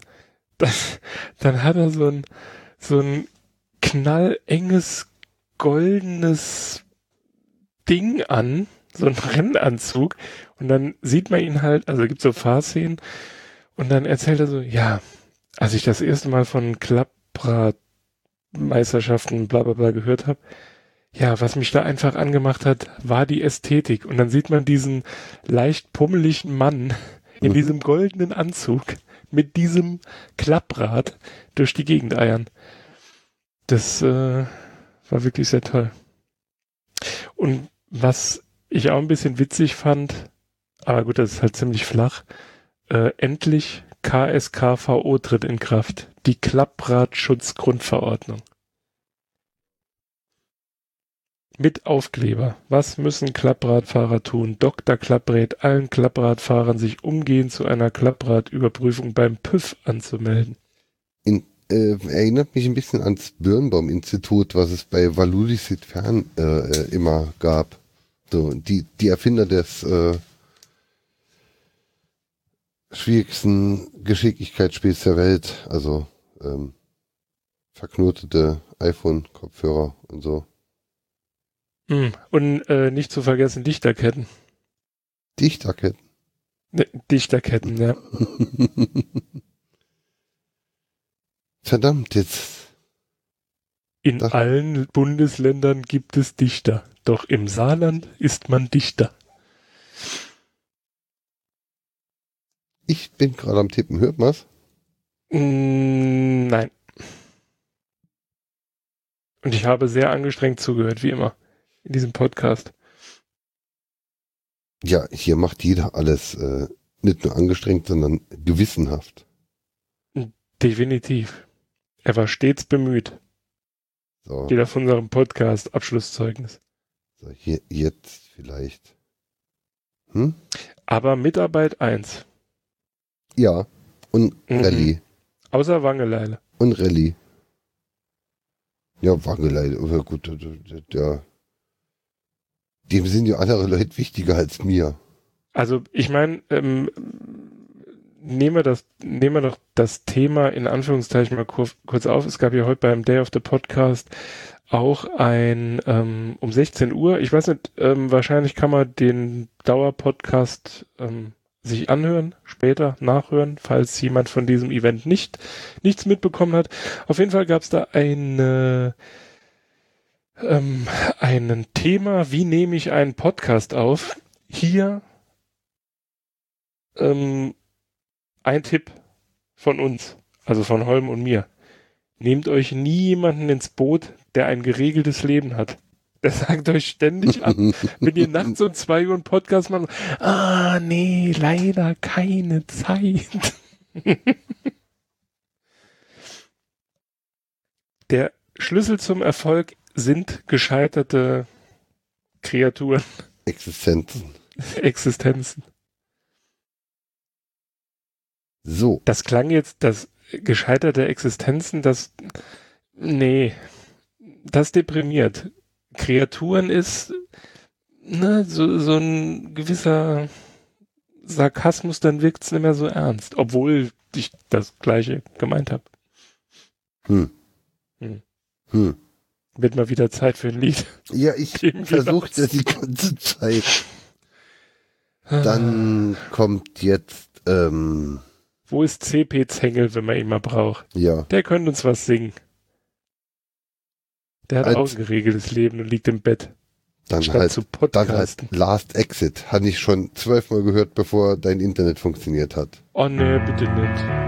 Speaker 2: das, dann hat er so ein, so ein knallenges, goldenes Ding an, so ein Rennanzug. Und dann sieht man ihn halt, also gibt so Fahrszenen, und dann erzählt er so, ja, als ich das erste Mal von Klapprad-Meisterschaften bla bla bla gehört habe, ja, was mich da einfach angemacht hat, war die Ästhetik. Und dann sieht man diesen leicht pummeligen Mann in
Speaker 1: Mhm.
Speaker 2: diesem goldenen Anzug mit diesem Klapprad durch die Gegend eiern. Das äh, war wirklich sehr toll. Und was ich auch ein bisschen witzig fand, aber gut, das ist halt ziemlich flach, äh, endlich KSKVO tritt in Kraft. Die Klappbratschutzgrundverordnung. Mit Aufkleber. Was müssen Klappradfahrer tun? Dr. Klapprät allen Klappradfahrern sich umgehend zu einer Klappradüberprüfung beim PÜV anzumelden.
Speaker 1: in, äh, erinnert mich ein bisschen ans Birnbaum-Institut, was es bei Valulisit Fern äh, äh, immer gab. So, die, die Erfinder des äh, schwierigsten Geschicklichkeitsspiels der Welt, also ähm, verknotete iPhone-Kopfhörer und so.
Speaker 2: Hm. Und äh, nicht zu vergessen Dichterketten.
Speaker 1: Dichterketten.
Speaker 2: Ne, Dichterketten, ja.
Speaker 1: Verdammt, jetzt.
Speaker 2: In
Speaker 1: Das-
Speaker 2: allen Bundesländern gibt es Dichter. Doch im Saarland ist man Dichter.
Speaker 1: Ich bin gerade am Tippen. Hört man's?
Speaker 2: Mm, nein. Und ich habe sehr angestrengt zugehört, wie immer, in diesem Podcast.
Speaker 1: Ja, hier macht jeder alles äh, nicht nur angestrengt, sondern gewissenhaft.
Speaker 2: Definitiv. Er war stets bemüht.
Speaker 1: So,
Speaker 2: Jeder von unserem Podcast Abschlusszeugnis.
Speaker 1: so hier jetzt vielleicht. Hm?
Speaker 2: Aber Mitarbeit 1.
Speaker 1: Ja. Und
Speaker 2: Mhm.
Speaker 1: Rallye.
Speaker 2: Außer Wangeleile.
Speaker 1: Und Rallye. Ja, Wangelei, aber gut, der, dem sind ja andere Leute wichtiger als mir.
Speaker 2: Also ich meine, ähm, nehmen wir das, nehmen wir doch das Thema in Anführungszeichen mal kurz, kurz auf. Es gab ja heute beim Day of the Podcast auch ein ähm, um 16 Uhr. Ich weiß nicht, ähm, wahrscheinlich kann man den Dauerpodcast ähm, sich anhören, später nachhören, falls jemand von diesem Event nicht nichts mitbekommen hat. Auf jeden Fall gab es da eine ähm, ein Thema, wie nehme ich einen Podcast auf? Hier ähm, ein Tipp von uns, also von Holm und mir. Nehmt euch nie jemanden ins Boot, der ein geregeltes Leben hat. Der sagt euch ständig ab, wenn ihr nachts um zwei Uhr einen Podcast macht. Ah, nee, leider keine Zeit. Der Schlüssel zum Erfolg sind gescheiterte Kreaturen,
Speaker 1: Existenzen.
Speaker 2: Existenzen.
Speaker 1: So,
Speaker 2: Das klang jetzt, das gescheiterte Existenzen, das, nee, das deprimiert. Kreaturen ist, ne, so, so ein gewisser Sarkasmus, dann wirkt's nicht mehr so ernst, obwohl ich das Gleiche gemeint habe.
Speaker 1: hm.
Speaker 2: Hm.
Speaker 1: Hm.
Speaker 2: Wird mal wieder Zeit für ein Lied.
Speaker 1: Ja, ich versuche
Speaker 2: das.
Speaker 1: die ganze Zeit. Dann kommt jetzt, ähm,
Speaker 2: Wo ist CP Zengel, wenn man ihn mal braucht?
Speaker 1: ja,
Speaker 2: Der könnte uns was singen. Der hat
Speaker 1: Als-
Speaker 2: auch ein geregeltes Leben und liegt im Bett,
Speaker 1: dann halt, dann halt Last Exit. Hatte ich schon zwölfmal gehört, bevor dein Internet funktioniert hat.
Speaker 2: Oh nee, bitte nicht.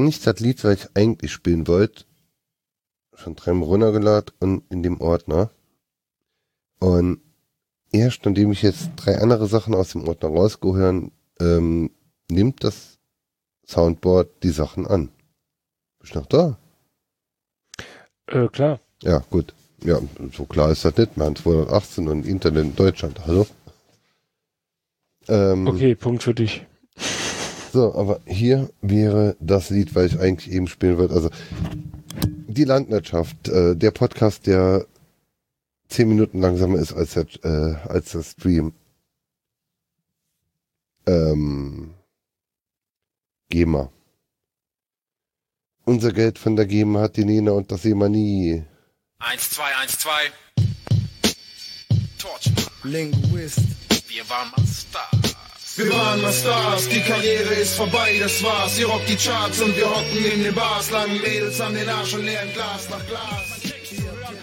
Speaker 1: Habe ich das Lied, was ich eigentlich spielen wollte, schon dreimal runtergeladen und in dem Ordner. Und erst nachdem ich jetzt drei andere Sachen aus dem Ordner rausgehören, ähm, nimmt das Soundboard die Sachen an. Bist du noch da?
Speaker 2: Äh, klar.
Speaker 1: Ja, gut. Ja, so klar ist das nicht. Wir haben 218 und Internet in Deutschland. Hallo? Ähm,
Speaker 2: Okay, Punkt für dich.
Speaker 1: So, aber hier wäre das Lied, weil ich eigentlich eben spielen wollte. Also die Landwirtschaft, äh, der Podcast, der zehn Minuten langsamer ist als der, äh, als der Stream. Ähm, GEMA. Unser Geld von der GEMA hat die Nena und das sehen wir nie.
Speaker 7: 1, 2, 1, 2. Torch.
Speaker 8: Linguist.
Speaker 7: Wir waren mal Stars.
Speaker 8: Wir waren mal Stars, die Karriere ist vorbei, das war's. Ihr rockt die Charts und wir hocken in den Bars. Langen Mädels an den Arsch und leeren Glas nach Glas.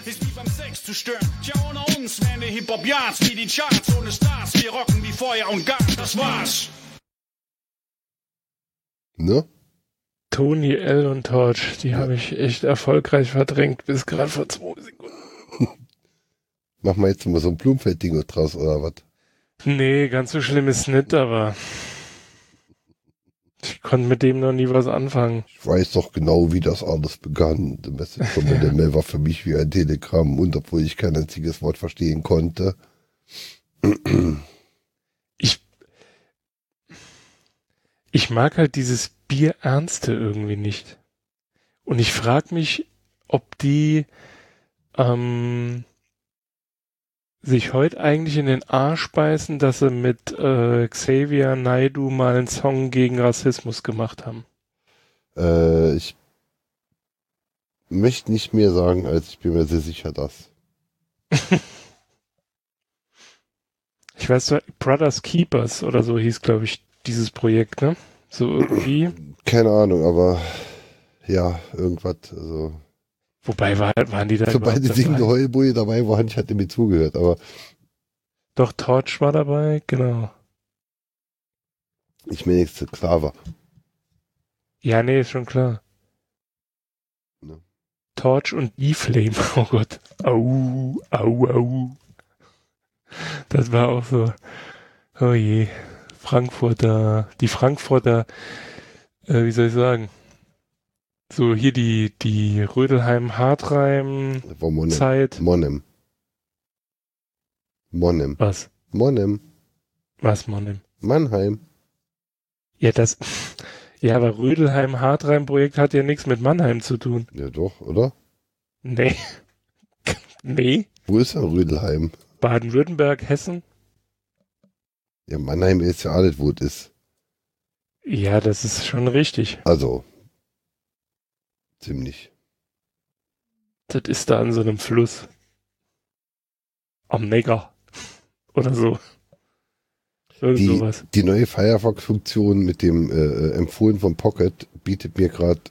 Speaker 7: Ist wie beim Sex zu stören. Tja, ohne uns wären die Hip-Hop-Yards wie die Charts ohne Stars. Wir rocken wie Feuer und Gas, das war's.
Speaker 1: Ne?
Speaker 2: Tony L und Torch, die habe ich echt erfolgreich verdrängt bis gerade vor zwei Sekunden.
Speaker 1: Machen wir jetzt mal so ein Blumenfeld-Ding draus oder was?
Speaker 2: Nee, ganz so schlimm ist nicht, aber ich konnte mit dem noch nie was anfangen.
Speaker 1: Ich weiß doch genau, wie das alles begann. The Message from the Mail war für mich wie ein Telegramm und obwohl ich kein einziges Wort verstehen konnte.
Speaker 2: Ich, ich mag halt dieses Bierernste irgendwie nicht. Und ich frage mich, ob die ähm, sich heute eigentlich in den Arsch beißen, dass sie mit äh, Xavier Naidu mal einen Song gegen Rassismus gemacht haben.
Speaker 1: Äh, ich möchte nicht mehr sagen, als ich bin mir sehr sicher, dass.
Speaker 2: Ich weiß, Brothers Keepers oder so hieß, glaube ich, dieses Projekt, ne? So irgendwie.
Speaker 1: Keine Ahnung, aber ja, irgendwas. Also,
Speaker 2: Wobei war, waren die da
Speaker 1: sobald die
Speaker 2: dabei?
Speaker 1: Heulboje dabei war, ich hatte mir zugehört, aber
Speaker 2: Doch, Torch war dabei, genau.
Speaker 1: ich nichts zu klar war.
Speaker 2: Ja, nee, ist schon klar.
Speaker 1: Ne.
Speaker 2: Torch und E-Flame, oh Gott. Au, au, au. Das war auch so, oh je, Frankfurter, die Frankfurter, äh, wie soll ich sagen, so hier die, die Rödelheim-Hartreim
Speaker 1: Das war Monem.
Speaker 2: Zeit.
Speaker 1: Monem. Monem.
Speaker 2: Was?
Speaker 1: Monem.
Speaker 2: Was, Monem?
Speaker 1: Mannheim.
Speaker 2: Ja, das, ja, aber Rödelheim-Hartreim-Projekt hat ja nichts mit Mannheim zu tun.
Speaker 1: Ja doch, oder?
Speaker 2: Nee. nee.
Speaker 1: Wo ist denn Rödelheim?
Speaker 2: Baden-Württemberg, Hessen?
Speaker 1: Ja, Mannheim ist ja alles, wo es ist.
Speaker 2: Ja, das ist schon richtig.
Speaker 1: Also. Ziemlich.
Speaker 2: Das ist da an so einem Fluss. Am Neckar. Oder so. Irgend
Speaker 1: Die,
Speaker 2: sowas.
Speaker 1: die neue Firefox-Funktion mit dem äh, äh, Empfohlen vom Pocket bietet mir gerade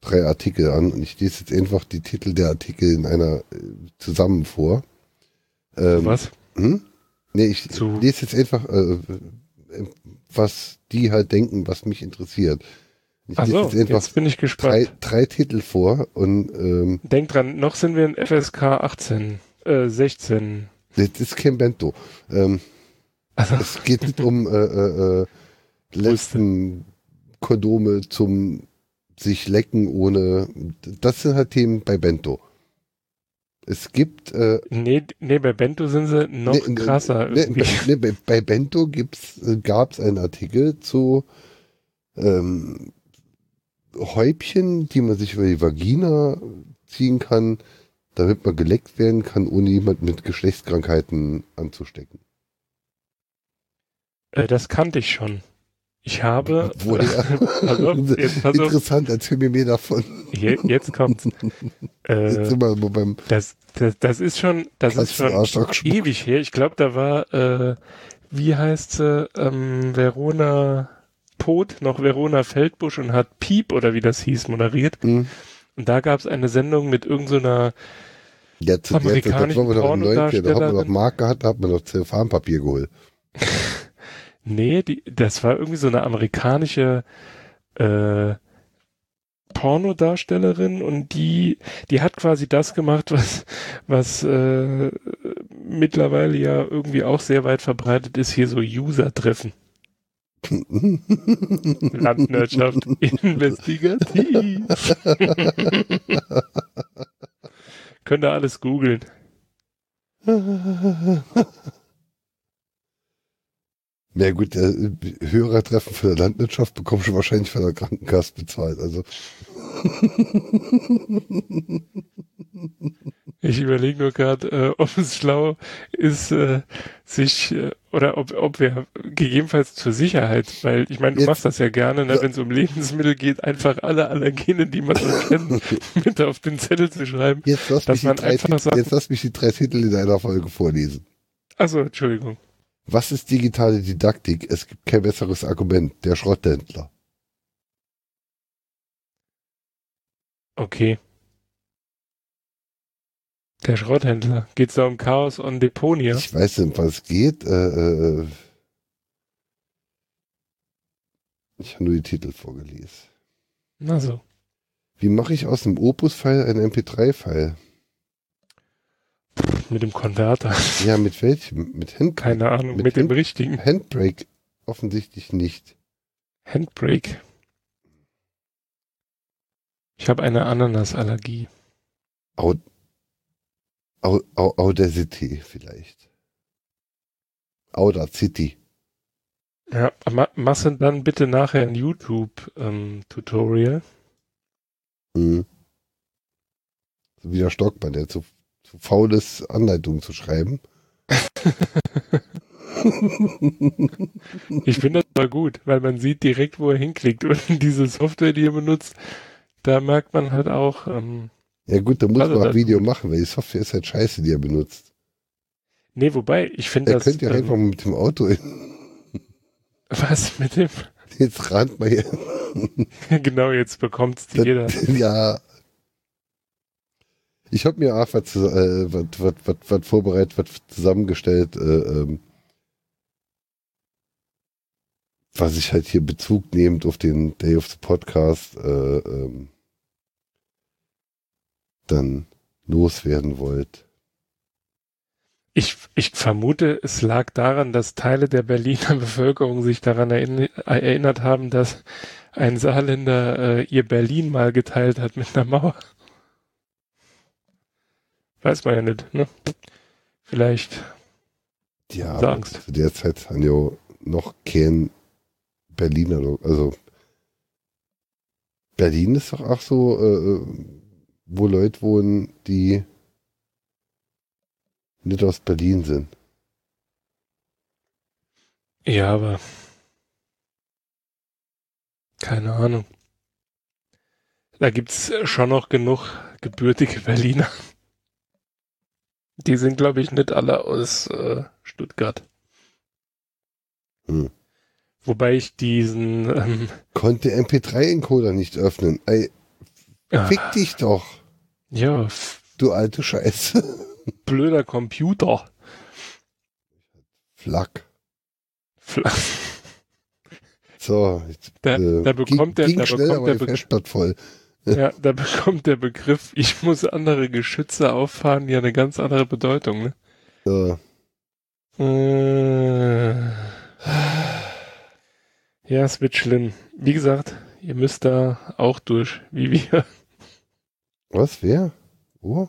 Speaker 1: drei Artikel an und ich lese jetzt einfach die Titel der Artikel in einer äh, zusammen vor. Ähm,
Speaker 2: Was?
Speaker 1: Hm? Nee, ich
Speaker 2: Zu-
Speaker 1: lese jetzt einfach, äh, äh, was die halt denken, was mich interessiert. Ich lese jetzt
Speaker 2: jetzt bin ich
Speaker 1: drei,
Speaker 2: gespannt.
Speaker 1: drei Titel vor und ähm,
Speaker 2: Denk dran, noch sind wir in FSK 18, äh, 16.
Speaker 1: das ist kein Bento. Ähm,
Speaker 2: Also,
Speaker 1: es geht nicht um äh, äh, äh, letzten Kondome zum sich lecken ohne. Das sind halt Themen bei Bento. Es gibt äh,
Speaker 2: nee, nee, bei Bento sind sie noch
Speaker 1: nee,
Speaker 2: krasser
Speaker 1: nee, nee, bei, bei Bento gibt's, äh, gab's einen Artikel zu ähm, Häubchen, die man sich über die Vagina ziehen kann, damit man geleckt werden kann, ohne jemanden mit Geschlechtskrankheiten anzustecken.
Speaker 2: Äh, das kannte ich schon. Ich habe. Pass auf, jetzt auf,
Speaker 1: Interessant, erzähl mir mehr davon.
Speaker 2: hier, jetzt kommt's.
Speaker 1: Jetzt
Speaker 2: Äh,
Speaker 1: sind wir beim
Speaker 2: das, das, das ist schon, das ist schon ewig her. Ich glaube, da war, äh, wie heißt sie, ähm, Verona Pot, noch Verona Feldbusch und hat Piep oder wie das hieß, moderiert.
Speaker 1: Hm.
Speaker 2: Und da gab es eine Sendung mit irgendeiner,
Speaker 1: Ja, zu der das
Speaker 2: Amerikanischen
Speaker 1: war wir im 90 da hat man noch
Speaker 2: Pornodarstellerin.
Speaker 1: Mark gehabt, da hat man noch Zellophanpapier geholt.
Speaker 2: nee, die, das war irgendwie so eine amerikanische, äh, Pornodarstellerin und die, die hat quasi das gemacht, was, was äh, mittlerweile ja irgendwie auch sehr weit verbreitet ist, hier so User-Treffen. Landwirtschaft investigativ. Könnt ihr alles googeln.
Speaker 1: Ja gut, Hörertreffen für Landwirtschaft bekommst du wahrscheinlich von der Krankenkasse bezahlt. Also
Speaker 2: Ich überlege nur gerade, äh, ob es schlau ist, äh, sich äh, oder ob, ob wir gegebenenfalls zur Sicherheit, weil ich meine, du
Speaker 1: Jetzt-
Speaker 2: machst das ja gerne, ne,
Speaker 1: Ja.
Speaker 2: wenn es um Lebensmittel geht, einfach alle Allergene, die man so kennt, mit auf den Zettel zu schreiben.
Speaker 1: jetzt lass,
Speaker 2: Dass
Speaker 1: mich die
Speaker 2: man
Speaker 1: drei,
Speaker 2: einfach
Speaker 1: Titel-
Speaker 2: sagt-
Speaker 1: jetzt lass mich die drei Titel in einer Folge vorlesen.
Speaker 2: Also Entschuldigung.
Speaker 1: Was ist digitale Didaktik? Es gibt kein besseres Argument. Der Schrotthändler.
Speaker 2: Okay. Der Schrotthändler. Geht's da um Chaos on Deponia?
Speaker 1: Ich weiß nicht, um was geht. Äh, äh, ich habe nur die Titel vorgelesen.
Speaker 2: Na so.
Speaker 1: Wie mache ich aus einem Opus-File einen MP3-File?
Speaker 2: Mit dem Konverter.
Speaker 1: Ja, mit welchem? Mit Hand
Speaker 2: Keine Ahnung.
Speaker 1: Mit
Speaker 2: Mit, dem
Speaker 1: Hand-
Speaker 2: richtigen
Speaker 1: Handbrake offensichtlich nicht.
Speaker 2: Handbrake. Ich habe eine Ananasallergie.
Speaker 1: Au, Au, Au, Audacity vielleicht. Audacity.
Speaker 2: Ja, ma machst du dann bitte nachher ein YouTube-Tutorial?
Speaker 1: Mhm. So wie der Stockmann, der zu, zu faul ist, Anleitungen zu schreiben.
Speaker 2: ich finde das mal gut, weil man sieht direkt, wo er hinklickt. Und diese Software, die er benutzt, da merkt man halt auch, ähm,
Speaker 1: Ja gut, da muss
Speaker 2: Also
Speaker 1: man auch Video machen, weil die Software ist halt scheiße, die er benutzt.
Speaker 2: nee, wobei, ich finde
Speaker 1: Er
Speaker 2: das,
Speaker 1: könnte ja
Speaker 2: ähm,
Speaker 1: einfach mal mit dem Auto in,
Speaker 2: was mit dem,
Speaker 1: jetzt rannt mal hier.
Speaker 2: genau, jetzt bekommt's jeder.
Speaker 1: ja. Ich habe mir auch was, äh, was, was, was, was vorbereitet, was zusammengestellt, äh, ähm, was ich halt hier Bezug nehmend auf den Day of the Podcast äh, ähm, dann loswerden wollt.
Speaker 2: Ich, ich vermute, es lag daran, dass Teile der Berliner Bevölkerung sich daran erinn erinnert haben, dass ein Saarländer äh, ihr Berlin mal geteilt hat mit einer Mauer. Weiß man ja nicht, ne? Vielleicht.
Speaker 1: Ja, aber zu der Zeit haben ja noch kein Berliner, also Berlin ist doch auch so, äh, wo Leute wohnen, die nicht aus Berlin sind.
Speaker 2: Ja, aber. Keine Ahnung. Da gibt's schon noch genug gebürtige Berliner. Die sind, glaube ich, nicht alle aus äh, Stuttgart.
Speaker 1: Hm.
Speaker 2: Wobei ich diesen ähm,
Speaker 1: Konnte MP3-Encoder nicht öffnen. Ey, fick dich doch,
Speaker 2: ja,
Speaker 1: du alte Scheiße.
Speaker 2: blöder Computer.
Speaker 1: Flack.
Speaker 2: Fla-
Speaker 1: So, jetzt,
Speaker 2: Da,
Speaker 1: äh,
Speaker 2: da bekommt der,
Speaker 1: ging
Speaker 2: da
Speaker 1: schnell,
Speaker 2: bekommt der,
Speaker 1: Festplatte voll.
Speaker 2: ja, da bekommt der Begriff, ich muss andere Geschütze auffahren, ja eine ganz andere Bedeutung, ne?
Speaker 1: So.
Speaker 2: Äh, ja, es wird schlimm. Wie gesagt, ihr müsst da auch durch, wie wir.
Speaker 1: Was, wer? Wo?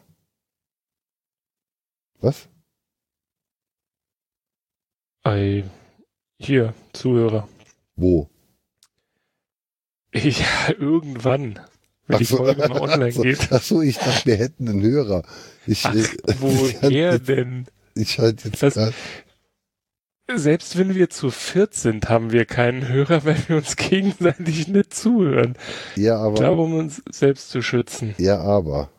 Speaker 1: Was?
Speaker 2: Ei, hier, Zuhörer.
Speaker 1: Wo?
Speaker 2: Ja, irgendwann, wenn
Speaker 1: Ach
Speaker 2: die
Speaker 1: so.
Speaker 2: Folge mal online
Speaker 1: Ach so,
Speaker 2: geht.
Speaker 1: Ach so, ich dachte, wir hätten einen Hörer. Ich,
Speaker 2: Ach, woher denn?
Speaker 1: Ich halte jetzt
Speaker 2: Das-
Speaker 1: grad,
Speaker 2: Selbst wenn wir zu viert sind, haben wir keinen Hörer, weil wir uns gegenseitig nicht zuhören.
Speaker 1: ja,
Speaker 2: Ich
Speaker 1: aber,
Speaker 2: glaube, um uns selbst zu schützen.
Speaker 1: ja, aber.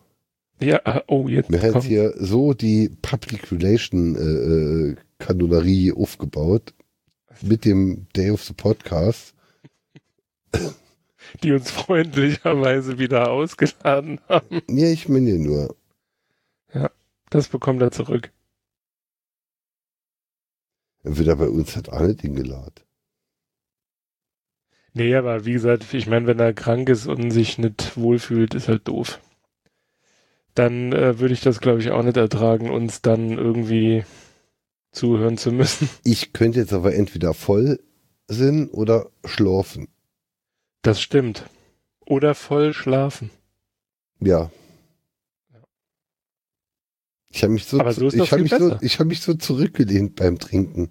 Speaker 2: Ja, ah, oh, jetzt
Speaker 1: Wir haben hier so die Public Relation äh, äh, Kanonnerie aufgebaut mit dem Day of the Podcast.
Speaker 2: die uns freundlicherweise wieder ausgeladen haben.
Speaker 1: Ja, ich meine ja nur.
Speaker 2: Das bekommt er zurück.
Speaker 1: Er wird er bei uns halt auch nicht hingeladen.
Speaker 2: Nee, aber wie gesagt, ich meine, wenn er krank ist und sich nicht wohlfühlt, ist halt doof. Dann äh, würde ich das, glaube ich, auch nicht ertragen, uns dann irgendwie zuhören zu müssen.
Speaker 1: Ich könnte jetzt aber entweder voll sind oder schlafen.
Speaker 2: Das stimmt. Oder voll schlafen.
Speaker 1: Ja. Ich habe mich so,
Speaker 2: so viel
Speaker 1: mich so, habe mich so zurückgelehnt beim Trinken.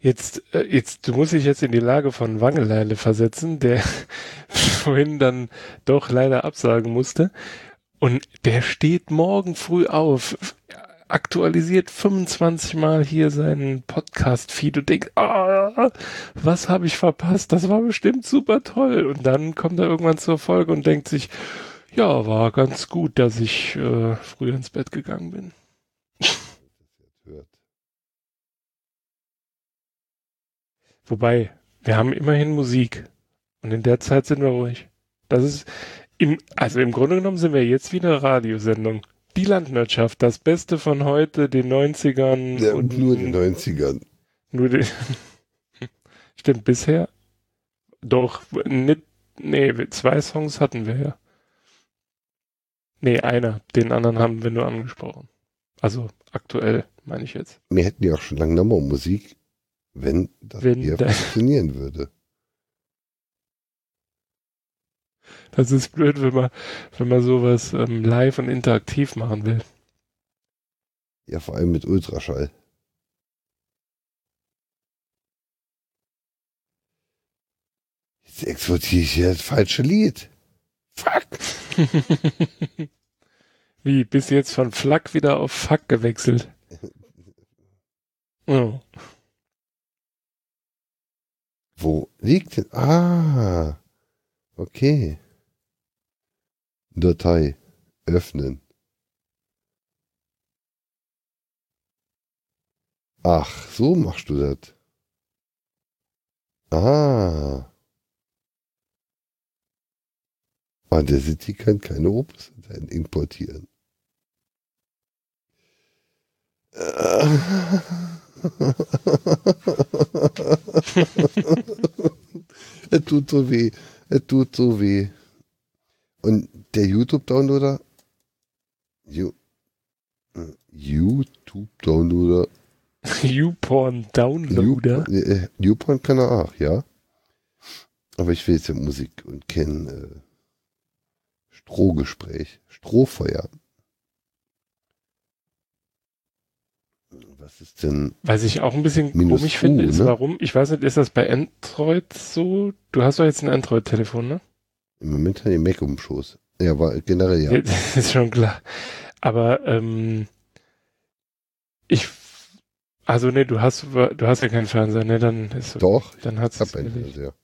Speaker 2: Jetzt, äh, jetzt, du musst dich jetzt in die Lage von Wangeleile versetzen, der vorhin dann doch leider absagen musste. Und der steht morgen früh auf, aktualisiert 25 Mal hier seinen Podcast-Feed und denkt, ah, was habe ich verpasst? Das war bestimmt super toll. Und dann kommt er irgendwann zur Folge und denkt sich, ja, war ganz gut, dass ich äh, früher ins Bett gegangen bin. Wobei, wir haben immerhin Musik. Und in der Zeit sind wir ruhig. Das ist im, also im Grunde genommen sind wir jetzt wieder eine Radiosendung. Die Landwirtschaft, das Beste von heute, den 90ern
Speaker 1: Ja,
Speaker 2: und
Speaker 1: und nur in den 90ern.
Speaker 2: nur den, stimmt, bisher doch nicht, nee, zwei Songs hatten wir ja. Nee, einer. Den anderen haben wir nur angesprochen. Also aktuell, meine ich jetzt.
Speaker 1: Wir hätten ja auch schon lange nochmal Musik, wenn das
Speaker 2: Wenn
Speaker 1: hier
Speaker 2: da-
Speaker 1: funktionieren würde.
Speaker 2: Das ist blöd, wenn man, wenn man sowas ähm, live und interaktiv machen will.
Speaker 1: Ja, vor allem mit Ultraschall. Jetzt exportiere ich hier das falsche Lied. Fuck.
Speaker 2: Wie, bist du jetzt von Flak wieder auf Fuck gewechselt? Oh.
Speaker 1: Wo liegt denn? Ah. Okay. Datei. Öffnen. Ach, so machst du das. Ah. Ah, der City kann keine Opus-Dateien importieren. es tut so weh. Es tut so weh. Und der YouTube-Downloader? You, äh, YouTube-Downloader?
Speaker 2: YouPorn Downloader.
Speaker 1: Äh, YouPorn kann er auch, ja. Aber ich will jetzt ja Musik und kein äh, Strohgespräch. Strohfeuer. Was ist denn?
Speaker 2: Was ich auch ein bisschen
Speaker 1: Minus
Speaker 2: komisch
Speaker 1: U,
Speaker 2: finde, ist
Speaker 1: ne?
Speaker 2: warum, ich weiß nicht, ist das bei Android so? Du hast doch jetzt ein Android-Telefon, ne?
Speaker 1: Im Moment hat die Mac um Schoß. Ja, aber generell ja.
Speaker 2: Das ist schon klar. Aber ähm, ich, also ne, du hast, du hast ja keinen Fernseher, ne? Dann ist
Speaker 1: Doch,
Speaker 2: dann hat's
Speaker 1: ich hab einen. Fernseher.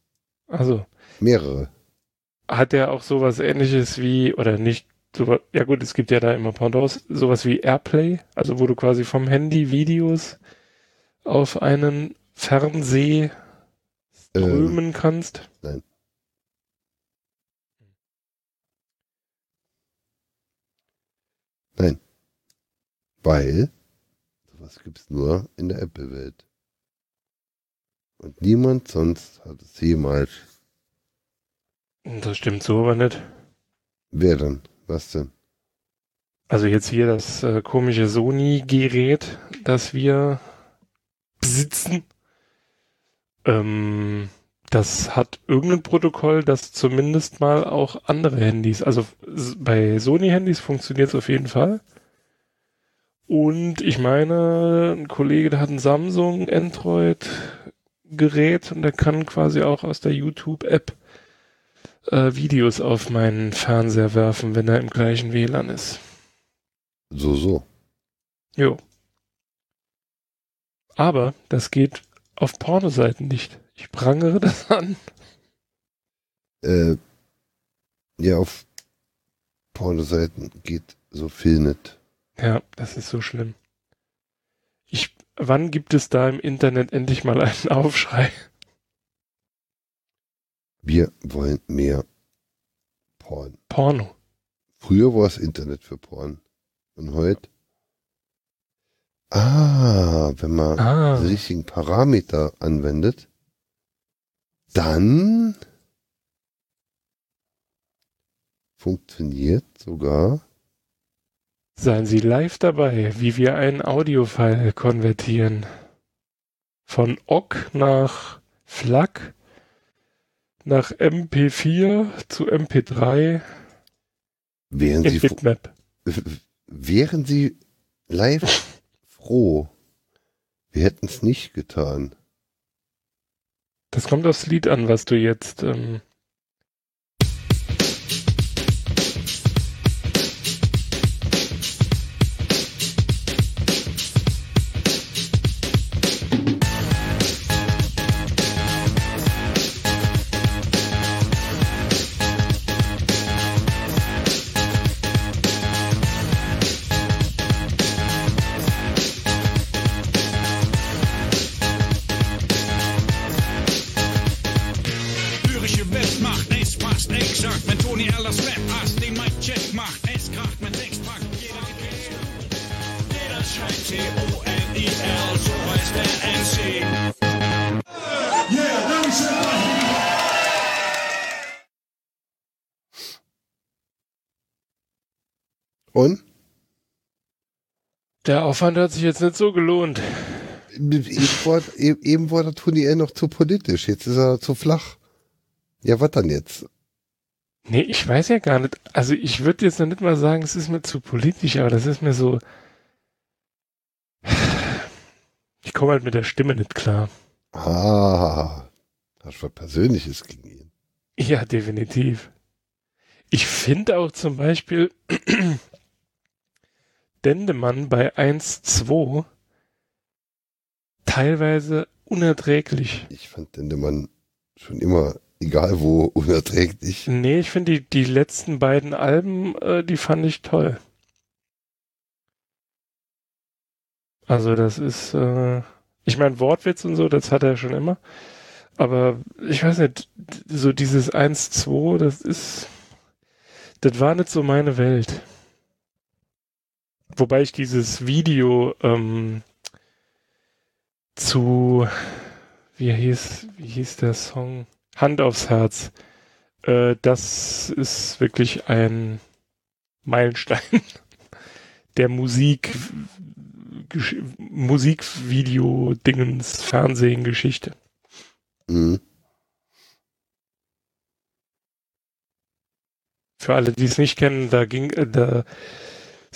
Speaker 2: Also
Speaker 1: Mehrere.
Speaker 2: Hat der auch sowas ähnliches wie, oder nicht, so, ja gut, es gibt ja da immer Pendants, sowas wie Airplay, also wo du quasi vom Handy Videos auf einen Fernseher
Speaker 1: Ähm,
Speaker 2: strömen kannst.
Speaker 1: Weil sowas gibt's nur in der Apple-Welt. Und niemand sonst hat es jemals.
Speaker 2: Das stimmt so aber nicht.
Speaker 1: Wer dann? Was denn?
Speaker 2: Also jetzt hier das äh, komische Sony-Gerät, das wir besitzen. Ähm, das hat irgendein Protokoll, das zumindest mal auch andere Handys, also bei Sony-Handys funktioniert es auf jeden Fall. Und ich meine, ein Kollege, der hat ein Samsung Android-Gerät und der kann quasi auch aus der YouTube-App äh, Videos auf meinen Fernseher werfen, wenn er im gleichen WLAN ist.
Speaker 1: So, so.
Speaker 2: Jo. Aber das geht auf Pornoseiten nicht. Ich prangere das an.
Speaker 1: Äh, ja, auf Pornoseiten geht so viel nicht.
Speaker 2: Ja, das ist so schlimm. Ich, wann gibt es da im Internet endlich mal einen Aufschrei?
Speaker 1: Wir wollen mehr Porn.
Speaker 2: Porno.
Speaker 1: Früher war es Internet für Porn. Und heute? Ah, wenn man
Speaker 2: Ah.
Speaker 1: die richtigen Parameter anwendet, dann funktioniert sogar.
Speaker 2: Seien Sie live dabei, wie wir einen Audiofile konvertieren. Von OGG nach FLAC, nach MP4 zu MP3
Speaker 1: Wären
Speaker 2: in
Speaker 1: Sie,
Speaker 2: Bitmap.
Speaker 1: wären Sie live froh, wir hätten es nicht getan.
Speaker 2: Das kommt aufs Lied an, was du jetzt. Ähm,
Speaker 7: der
Speaker 2: Aufwand hat sich jetzt nicht so gelohnt.
Speaker 1: Eben war, eben war der Tony L noch zu politisch, jetzt ist er zu flach. Ja, was dann jetzt?
Speaker 2: Nee, ich weiß ja gar nicht. Also ich würde jetzt noch nicht mal sagen, es ist mir zu politisch, aber das ist mir so. Ich komme halt mit der Stimme nicht klar.
Speaker 1: Ah, hast du was Persönliches gegen ihn.
Speaker 2: Ja, definitiv. Ich finde auch zum Beispiel Dendemann bei 1.2 teilweise unerträglich.
Speaker 1: Ich fand Dendemann schon immer, egal wo, unerträglich.
Speaker 2: Nee, ich finde die, die letzten beiden Alben, äh, die fand ich toll. Also das ist, äh, ich meine, Wortwitz und so, das hat er schon immer. Aber ich weiß nicht, so dieses 1-2, das ist, das war nicht so meine Welt. Wobei ich dieses Video ähm, zu, wie hieß, wie hieß der Song? Hand aufs Herz. Äh, das ist wirklich ein Meilenstein der Musik, Gesch- Musikvideo-Dingens, Fernsehen-Geschichte.
Speaker 1: Mhm.
Speaker 2: Für alle, die es nicht kennen, da ging, äh, da,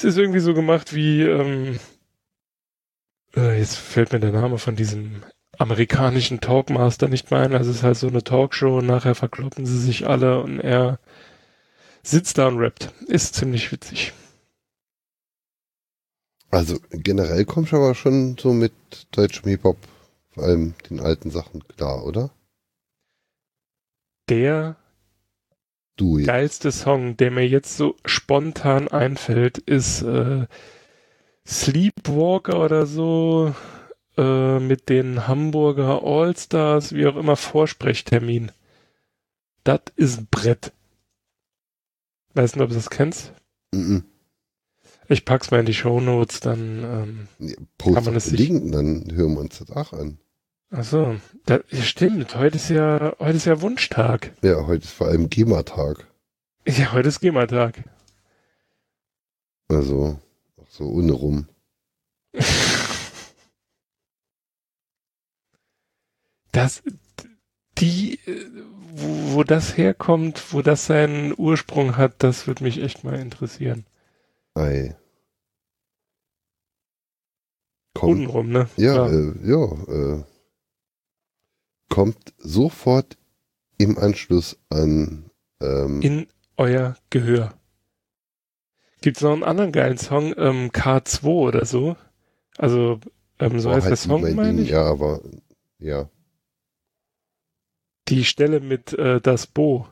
Speaker 2: es ist irgendwie so gemacht wie, ähm, äh, jetzt fällt mir der Name von diesem amerikanischen Talkmaster nicht mehr ein. Also es ist halt so eine Talkshow und nachher verkloppen sie sich alle und er sitzt da und rappt. Ist ziemlich witzig.
Speaker 1: Also generell kommst du aber schon so mit deutschem Hip-Hop, vor allem den alten Sachen klar, oder?
Speaker 2: Der
Speaker 1: Du jetzt.
Speaker 2: geilste Song, der mir jetzt so spontan einfällt, ist äh, Sleepwalker oder so äh, mit den Hamburger Allstars, wie auch immer, Vorsprechtermin. Das ist ein Brett. Weiß nicht, ob du das kennst.
Speaker 1: Mhm.
Speaker 2: Ich pack's mal in die Shownotes, dann, ähm,
Speaker 1: Ja,
Speaker 2: Kann man
Speaker 1: den
Speaker 2: sich-
Speaker 1: Link, dann hören wir uns das auch an.
Speaker 2: Achso, das stimmt, heute ist ja, heute ist ja Wunschtag.
Speaker 1: Ja, heute ist vor allem GEMA-Tag.
Speaker 2: Ja, heute ist GEMA-Tag.
Speaker 1: Also, auch so ohne rum.
Speaker 2: Das, die, wo, wo das herkommt, wo das seinen Ursprung hat, das würde mich echt mal interessieren.
Speaker 1: Ei. Kommt,
Speaker 2: Untenrum, ne?
Speaker 1: ja,
Speaker 2: Klar.
Speaker 1: äh, ja, äh, kommt sofort im Anschluss an, ähm,
Speaker 2: In euer Gehör. Gibt's noch einen anderen geilen Song, ähm, K2 oder so? Also, ähm, so
Speaker 1: war
Speaker 2: heißt der
Speaker 1: halt
Speaker 2: Song,
Speaker 1: mein
Speaker 2: meine
Speaker 1: Ding,
Speaker 2: ich.
Speaker 1: Ja, aber, ja.
Speaker 2: Die Stelle mit äh, das Bo.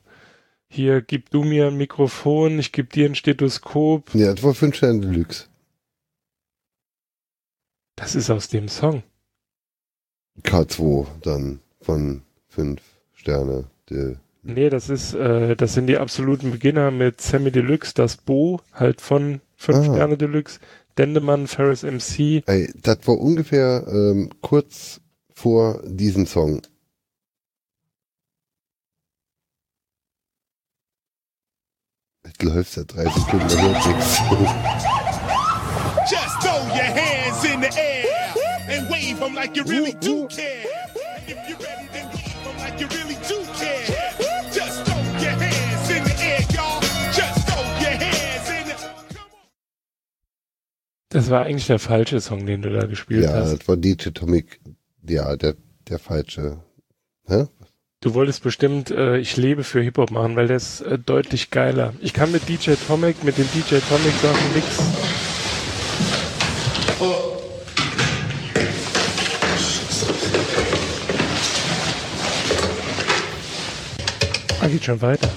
Speaker 2: Hier, gib du mir ein Mikrofon, ich geb dir ein Stethoskop.
Speaker 1: Ja, das war 5 Sterne Deluxe.
Speaker 2: Das ist aus dem Song.
Speaker 1: K2 dann von 5 Sterne. De,
Speaker 2: Nee, das ist, äh, das sind die absoluten Beginner mit Sammy Deluxe, das Bo, halt von 5
Speaker 1: Ah.
Speaker 2: Sterne Deluxe, Dendemann, Ferris MC.
Speaker 1: Ey, das war ungefähr ähm, kurz vor diesem Song. Es läuft seit 30 Sekunden, hört nichts.
Speaker 7: Just throw your hands in the air and wave them like you really do care. If you're ready, then wave them like you really do care. Just throw your hands in the air, y'all. Just throw your hands in the
Speaker 2: Das war eigentlich der falsche Song, den du da gespielt
Speaker 1: Ja,
Speaker 2: hast.
Speaker 1: das war DJ Tomic, ja, der, der falsche. Hä?
Speaker 2: Du wolltest bestimmt äh, Ich lebe für Hip-Hop machen, weil der ist äh, deutlich geiler. Ich kann mit DJ Tomic, mit den DJ Tomic Sachen nix. Ah, geht schon weiter.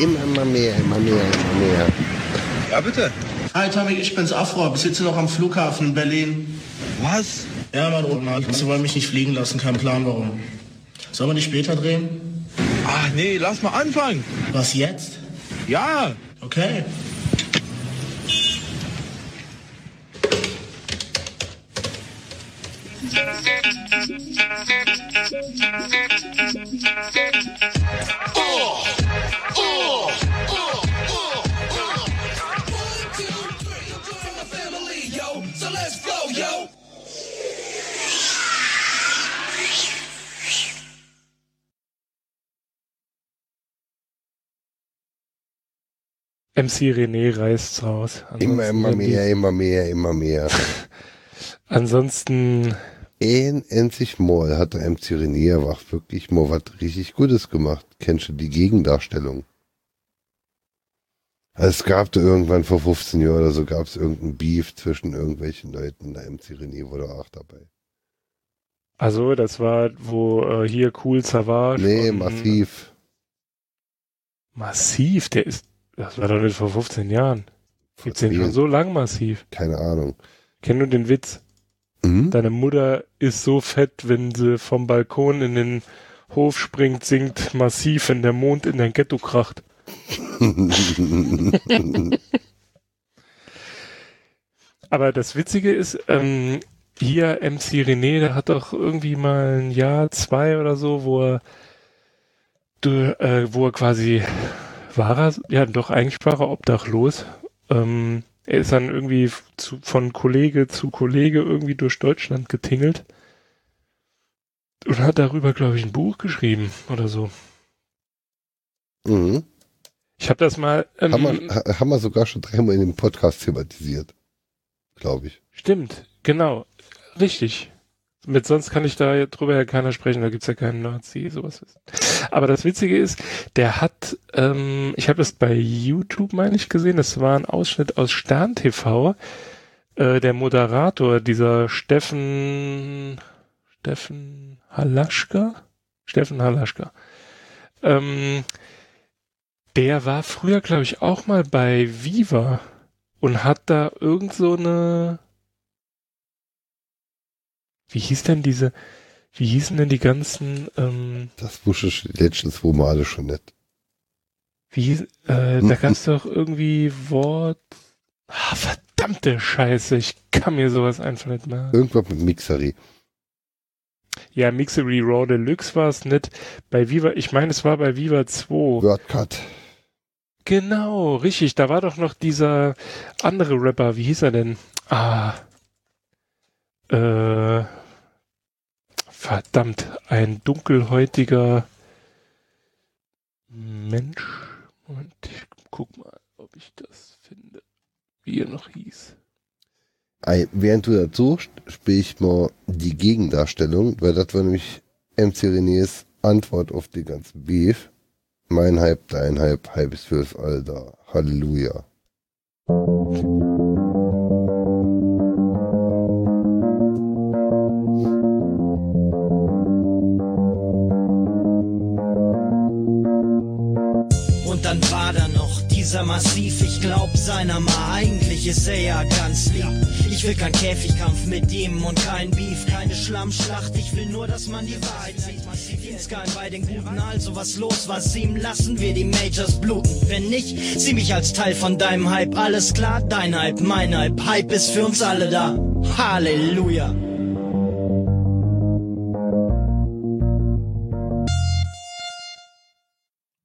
Speaker 1: Immer mehr, immer mehr, immer mehr.
Speaker 9: Ja, bitte.
Speaker 10: Hi Tommy, ich bin's Afro. Bis jetzt noch am Flughafen in Berlin.
Speaker 9: Was?
Speaker 10: Ja, mein Rotmark. Sie wollen mich nicht fliegen lassen, kein Plan warum. Sollen wir nicht später drehen?
Speaker 9: Ach nee, lass mal anfangen.
Speaker 10: Was jetzt?
Speaker 9: Ja.
Speaker 10: Okay.
Speaker 2: MC René reißt's raus.
Speaker 1: Immer, immer
Speaker 2: Ansonsten-
Speaker 1: mehr, immer mehr, immer mehr.
Speaker 2: Ansonsten,
Speaker 1: Ein endlich mal hat René aber auch wirklich mal was richtig Gutes gemacht. Kennst du die Gegendarstellung? Also es gab da irgendwann vor 15 Jahren oder so, gab es irgendein Beef zwischen irgendwelchen Leuten. Der MC René war da auch dabei.
Speaker 2: also das war, wo äh, hier Cool Savage.
Speaker 1: Nee,
Speaker 2: und-
Speaker 1: massiv.
Speaker 2: Massiv, der ist, das war doch nicht vor 15 Jahren. Gibt's den schon so lang massiv?
Speaker 1: Keine Ahnung.
Speaker 2: Kenn du den Witz?
Speaker 1: Mhm.
Speaker 2: Deine Mutter ist so fett, wenn sie vom Balkon in den Hof springt, singt massiv, wenn der Mond in dein Ghetto kracht. Aber das Witzige ist, ähm, hier MC René, der hat doch irgendwie mal ein Jahr, zwei oder so, wo er, du, äh, wo er quasi, war er, ja doch, eigentlich war er obdachlos. Ähm, er ist dann irgendwie zu, von Kollege zu Kollege irgendwie durch Deutschland getingelt und hat darüber, glaube ich, ein Buch geschrieben oder so.
Speaker 1: mhm.
Speaker 2: Ich habe das mal. Ähm,
Speaker 1: Haben, wir, ha- haben wir sogar schon dreimal in dem Podcast thematisiert. Glaube ich.
Speaker 2: Stimmt, genau. Richtig. Mit sonst kann ich da drüber ja keiner sprechen, da gibt's ja keinen Nazi, sowas. Aber das Witzige ist, der hat, ähm, ich habe das bei YouTube, meine ich, gesehen, das war ein Ausschnitt aus Stern TV. Äh, der Moderator, dieser Steffen, Steffen Halaschka? Steffen Halaschka. Ähm, der war früher, glaube ich, auch mal bei Viva und hat da irgend so eine wie hieß denn diese, wie hießen denn die ganzen, ähm,
Speaker 1: Das wusste ich letztens wo mal alle schon nicht.
Speaker 2: wie hieß, äh, da gab's doch irgendwie Wort, ah, verdammte Scheiße, ich kann mir sowas einfach nicht mehr.
Speaker 1: Irgendwas mit Mixery.
Speaker 2: Ja, Mixery Raw Deluxe war es nicht. Bei Viva, ich meine, es war bei Viva 2.
Speaker 1: Wordcut.
Speaker 2: Genau, richtig, da war doch noch dieser andere Rapper, wie hieß er denn? Ah, äh, verdammt, ein dunkelhäutiger Mensch. Moment, ich guck mal, ob ich das finde, wie er noch hieß.
Speaker 1: Während du das suchst, spiele ich mal die Gegendarstellung, weil das war nämlich MC Renés Antwort auf die ganzen Beef. Mein Hype, dein Hype, Hype ist fürs Alter. Halleluja.
Speaker 11: Dieser Massiv. Ich glaub seiner mal, eigentlich ist er ja ganz lieb. Ich will kein Käfigkampf mit ihm und kein Beef, keine Schlammschlacht. Ich will nur, dass man die Wahrheit sieht. Dienstgeil bei den Guten, also was los, was ihm lassen wir die Majors bluten. Wenn nicht, sieh mich als Teil von deinem Hype. Alles klar, dein Hype, mein Hype. Hype ist für uns alle da. Halleluja.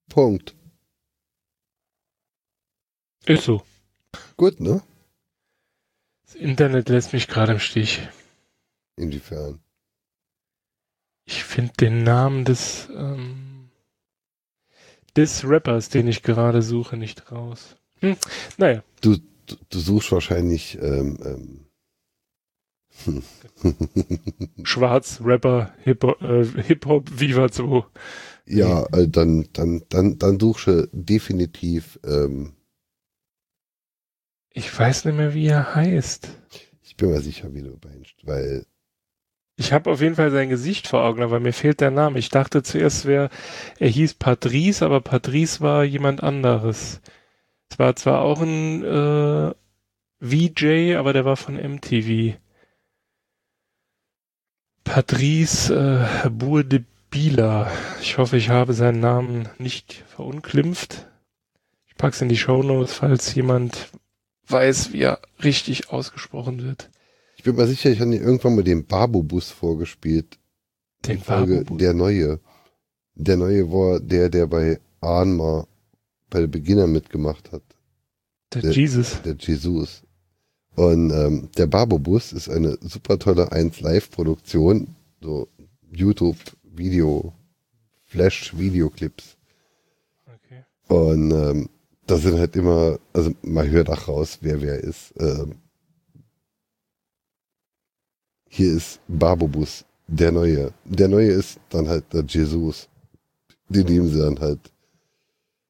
Speaker 1: Punkt.
Speaker 2: Ist so.
Speaker 1: Gut, ne?
Speaker 2: Das Internet lässt mich gerade im Stich.
Speaker 1: Inwiefern?
Speaker 2: Ich finde den Namen des, ähm, des Rappers, den ich gerade suche, nicht raus. Hm, naja.
Speaker 1: Du, du, du suchst wahrscheinlich ähm, ähm,
Speaker 2: Schwarz, Rapper, Hip-Hop, äh, Hip-Hop, Viva 2.
Speaker 1: Ja, äh, dann, dann, dann, dann suchst du definitiv. Ähm,
Speaker 2: Ich weiß nicht mehr, wie er heißt.
Speaker 1: ich bin mir sicher, wie du meinst, weil
Speaker 2: Ich habe auf jeden Fall sein Gesicht vor Augen, aber mir fehlt der Name. Ich dachte zuerst, wär, er hieß Patrice, aber Patrice war jemand anderes. Es war zwar auch ein äh, VJ, aber der war von MTV. Patrice äh, Bourdebila. Ich hoffe, ich habe seinen Namen nicht verunglimpft. Ich pack's in die Shownotes, falls jemand weiß, wie er richtig ausgesprochen wird.
Speaker 1: ich bin mir sicher, ich habe dir irgendwann mal den Babo-Bus vorgespielt.
Speaker 2: Den
Speaker 1: Folge,
Speaker 2: Babo-Bus?
Speaker 1: Der neue. Der neue war der, der bei Anma bei der Beginner mitgemacht hat.
Speaker 2: Der,
Speaker 1: Der-
Speaker 2: Jesus.
Speaker 1: Der Jesus. Und ähm, der Babo-Bus ist eine super tolle 1-Live-Produktion. So YouTube-Video, Flash-Videoclips.
Speaker 2: Okay.
Speaker 1: Und ähm, da sind halt immer, also man hört auch raus, wer wer ist. Ähm, hier ist Barbobus, der neue. Der neue ist dann halt der Jesus. Den nehmen sie dann halt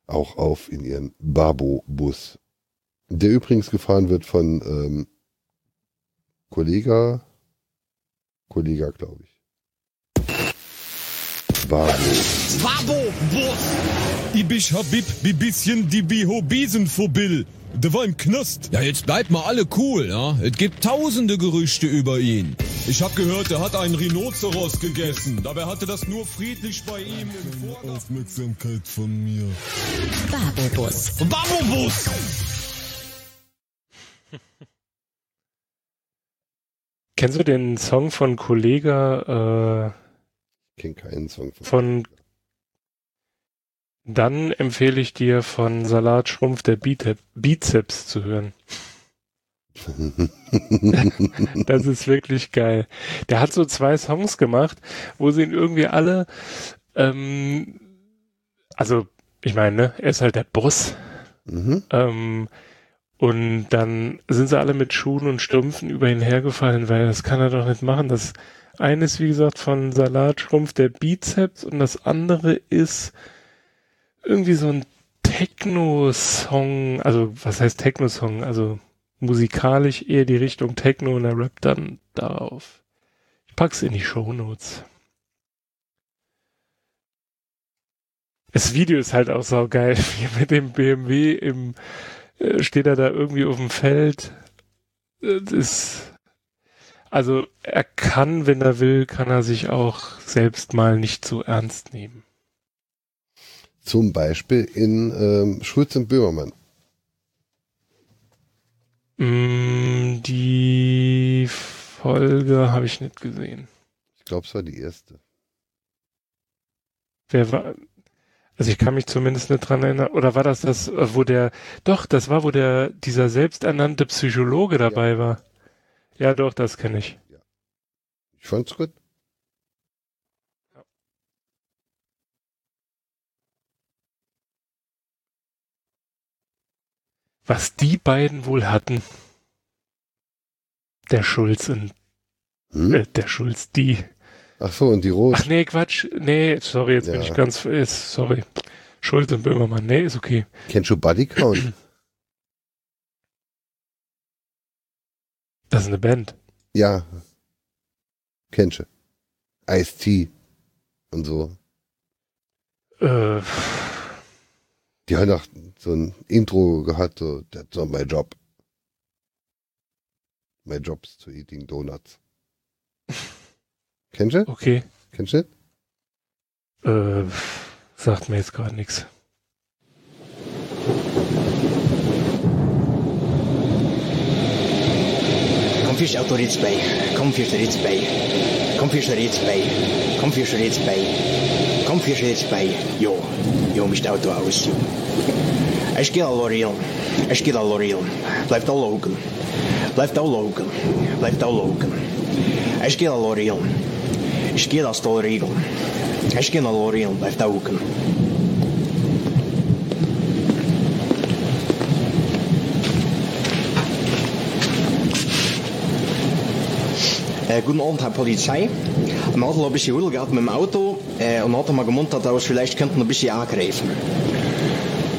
Speaker 1: auch auf in ihren Babo-Bus. Der übrigens gefahren wird von ähm, Kollega, Kollega, glaube ich. Babo.
Speaker 12: Babo, Bus! Ich bin Habib, wie bisschen die Bill. Der war im Knast. Ja, jetzt bleibt mal alle cool, ja? Es gibt tausende Gerüchte über ihn. Ich hab gehört, er hat einen Rhinoceros gegessen. Dabei hatte das nur friedlich bei ihm im Vorgarten. Aufmerksamkeit von mir.
Speaker 13: Babobus.
Speaker 12: Babobus!
Speaker 2: Kennst du den Song von Kollega
Speaker 1: Ich kenne keinen Song
Speaker 2: äh, von Dann empfehle ich dir von Salatschrumpf der Bite- Bizeps zu hören. das ist wirklich geil. Der hat so zwei Songs gemacht, wo sie ihn irgendwie alle, ähm, also ich meine, ne, er ist halt der Boss.
Speaker 1: Mhm.
Speaker 2: Ähm, und dann sind sie alle mit Schuhen und Strümpfen über ihn hergefallen, weil das kann er doch nicht machen. Das eine ist, wie gesagt, von Salatschrumpf der Bizeps und das andere ist irgendwie so ein Techno-Song, also was heißt Techno-Song? Also musikalisch eher die Richtung Techno und er rappt dann darauf. Ich pack's in die Shownotes. Das Video ist halt auch so geil, wie mit dem BMW im, steht er da irgendwie auf dem Feld. Äh, Das ist, also er kann, wenn er will, kann er sich auch selbst mal nicht so ernst nehmen.
Speaker 1: Zum Beispiel in ähm, Schulz und Böhmermann.
Speaker 2: Mm, die Folge habe ich nicht gesehen.
Speaker 1: Ich glaube, es war die erste.
Speaker 2: Wer war, also ich kann mich zumindest nicht dran erinnern, oder war das das, äh, wo der, doch, das war, wo der, dieser selbsternannte Psychologe dabei war. Ja, doch, das kenne ich.
Speaker 1: Ich fand's gut.
Speaker 2: Was die beiden wohl hatten. Der Schulz und
Speaker 1: Hm?
Speaker 2: äh, der Schulz, die.
Speaker 1: Ach so, und die Rot.
Speaker 2: Ach nee, Quatsch. Nee, sorry, jetzt bin
Speaker 1: Ja.
Speaker 2: ich ganz, ist, sorry. Schulz und Böhmermann. Nee, ist okay.
Speaker 1: Kennst du Buddy Count?
Speaker 2: Das ist eine Band.
Speaker 1: ja. Kennst du. Ice-T und so.
Speaker 2: Äh,
Speaker 1: Die haben doch so ein Intro gehabt, so, that's not my job. My job's to eating donuts. Kennst du?
Speaker 2: Okay.
Speaker 1: Kennst du?
Speaker 2: Äh, sagt mir jetzt gerade nichts.
Speaker 14: Kom fish out Rits Bay. Kom fish Rits Bay. Kom fish Rits Bay. Kom fish Rits Bay. Kom fish Rits Bay. Jo, jo, mich Auto aus, jo. Ich gehe Lorien. Ich gehe Lorien. Blijft al loken. Blijft al loken. Blijft al loken. Ich gehe Lorien. Ich gehe das Lorien. Ich gehe Lorien. Blijft al loken. Äh, guten Abend, Herr Polizei. Wir hatten ein bisschen Huddel gehabt mit dem Auto äh, und hatten mal gemuntert, dass vielleicht könnten ein bisschen angreifen.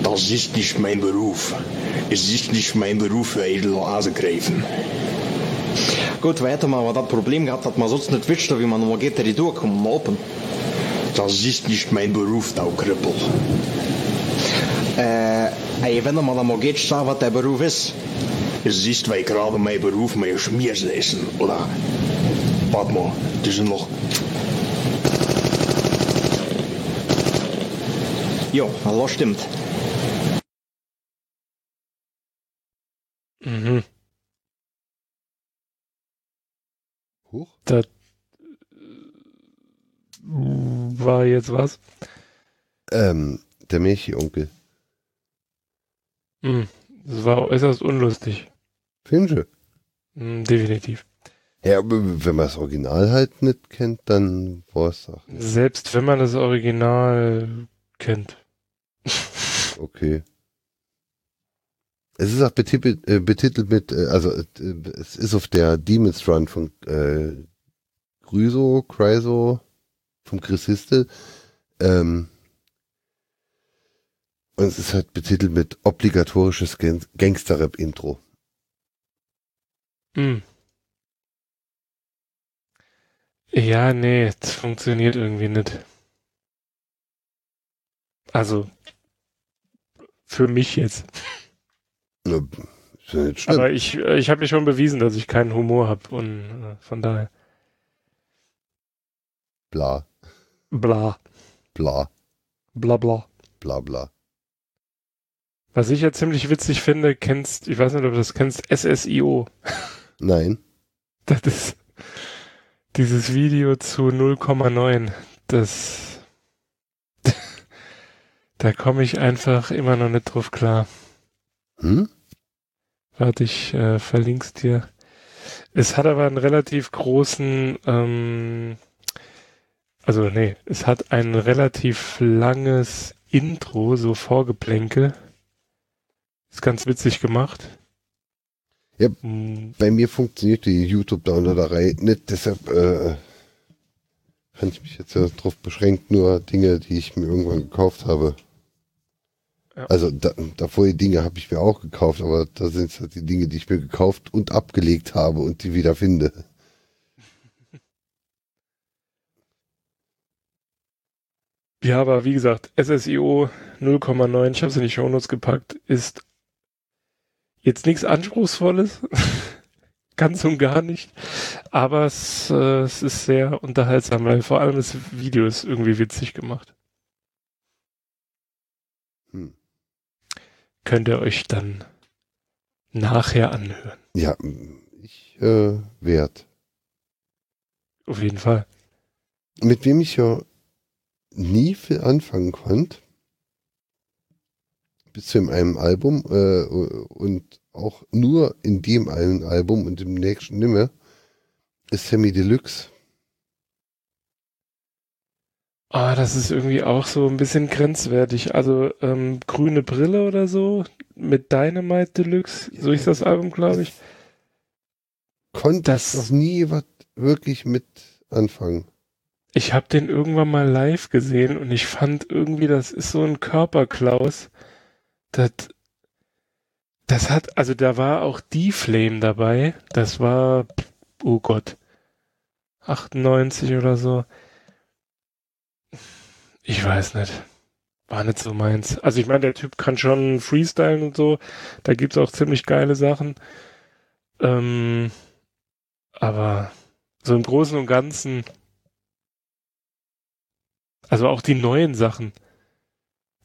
Speaker 15: Das ist nicht mein Beruf. Es ist nicht mein Beruf, edel greifen.
Speaker 14: Gut, weiter mal, wir das Problem gehabt, dass man sonst nicht wisst, wie man noch geht, die durchkommen, open.
Speaker 15: Das ist nicht mein Beruf, du Krüppel.
Speaker 14: Äh, ey, wenn er mal mal geht, sag, was der Beruf ist.
Speaker 15: Es ist, weil gerade mein Beruf mehr Schmiers essen, oder? Warte mal, das sind noch.
Speaker 14: Jo, hallo, stimmt.
Speaker 1: Huch.
Speaker 2: Das war jetzt was?
Speaker 1: Ähm, der Milchonkel.
Speaker 2: Hm, das war äußerst unlustig.
Speaker 1: Findest du?
Speaker 2: Hm, definitiv.
Speaker 1: Ja, aber wenn man das Original halt nicht kennt, dann war es doch.
Speaker 2: Selbst wenn man das Original kennt.
Speaker 1: Okay. Es ist auch betitelt, äh, betitelt mit, äh, also äh, es ist auf der Demon's Run von äh, Grüso, Chryso, vom Chris Histel. Ähm, und es ist halt betitelt mit obligatorisches Gang Gangster-Rap-Intro.
Speaker 2: Hm. Ja, nee, das funktioniert irgendwie nicht. Also, für mich jetzt.
Speaker 1: Ja, ist ja nicht schlimm.
Speaker 2: Aber ich, äh, ich habe mir schon bewiesen, dass ich keinen Humor habe und äh, von daher.
Speaker 1: Bla,
Speaker 2: Bla,
Speaker 1: bla,
Speaker 2: bla, bla.
Speaker 1: bla, bla.
Speaker 2: Was ich ja ziemlich witzig finde, kennst, ich weiß nicht, ob du das kennst, SSIO.
Speaker 1: Nein.
Speaker 2: Das ist dieses Video zu 0,9. Das, da komme ich einfach immer noch nicht drauf klar.
Speaker 1: Hm?
Speaker 2: Warte, ich äh, verlink's dir. Es hat aber einen relativ großen, ähm, also nee, es hat ein relativ langes Intro, so Vorgeplänkel. Ist ganz witzig gemacht.
Speaker 1: Ja,
Speaker 2: Hm,
Speaker 1: bei mir funktioniert die YouTube-Downloaderei nicht, deshalb äh, kann ich mich jetzt ja darauf beschränkt, nur Dinge, die ich mir irgendwann gekauft habe.
Speaker 2: Ja.
Speaker 1: Also da, davor die Dinge habe ich mir auch gekauft, aber da sind es halt die Dinge, die ich mir gekauft und abgelegt habe und die wieder finde.
Speaker 2: Ja, aber wie gesagt, SSIO 0,9, ich habe es in die Shownotes gepackt, ist jetzt nichts Anspruchsvolles. Ganz und gar nicht. Aber es, äh, es ist sehr unterhaltsam, weil vor allem das Video ist irgendwie witzig gemacht. Könnt ihr euch dann nachher anhören.
Speaker 1: Ja, ich äh, wert.
Speaker 2: Auf jeden Fall.
Speaker 1: Mit wem ich ja nie viel anfangen konnte, bis zu einem Album äh, und auch nur in dem einen Album und im nächsten nimmer, ist Sammy Deluxe.
Speaker 2: Ah, das ist irgendwie auch so ein bisschen grenzwertig. Also ähm, grüne Brille oder so mit Dynamite Deluxe, so ist das Album, glaube ich.
Speaker 1: Konnte
Speaker 2: Das-
Speaker 1: ich noch nie was wirklich mit anfangen.
Speaker 2: Ich habe den irgendwann mal live gesehen und ich fand irgendwie, das ist so ein Körperklaus. Das, das hat, also da war auch die Flame dabei. Das war, oh Gott, 98 oder so. Ich weiß nicht. war nicht so meins. Also ich meine, der Typ kann schon freestylen und so. Da gibt's auch ziemlich geile Sachen. Ähm, aber so im Großen und Ganzen, also auch die neuen Sachen.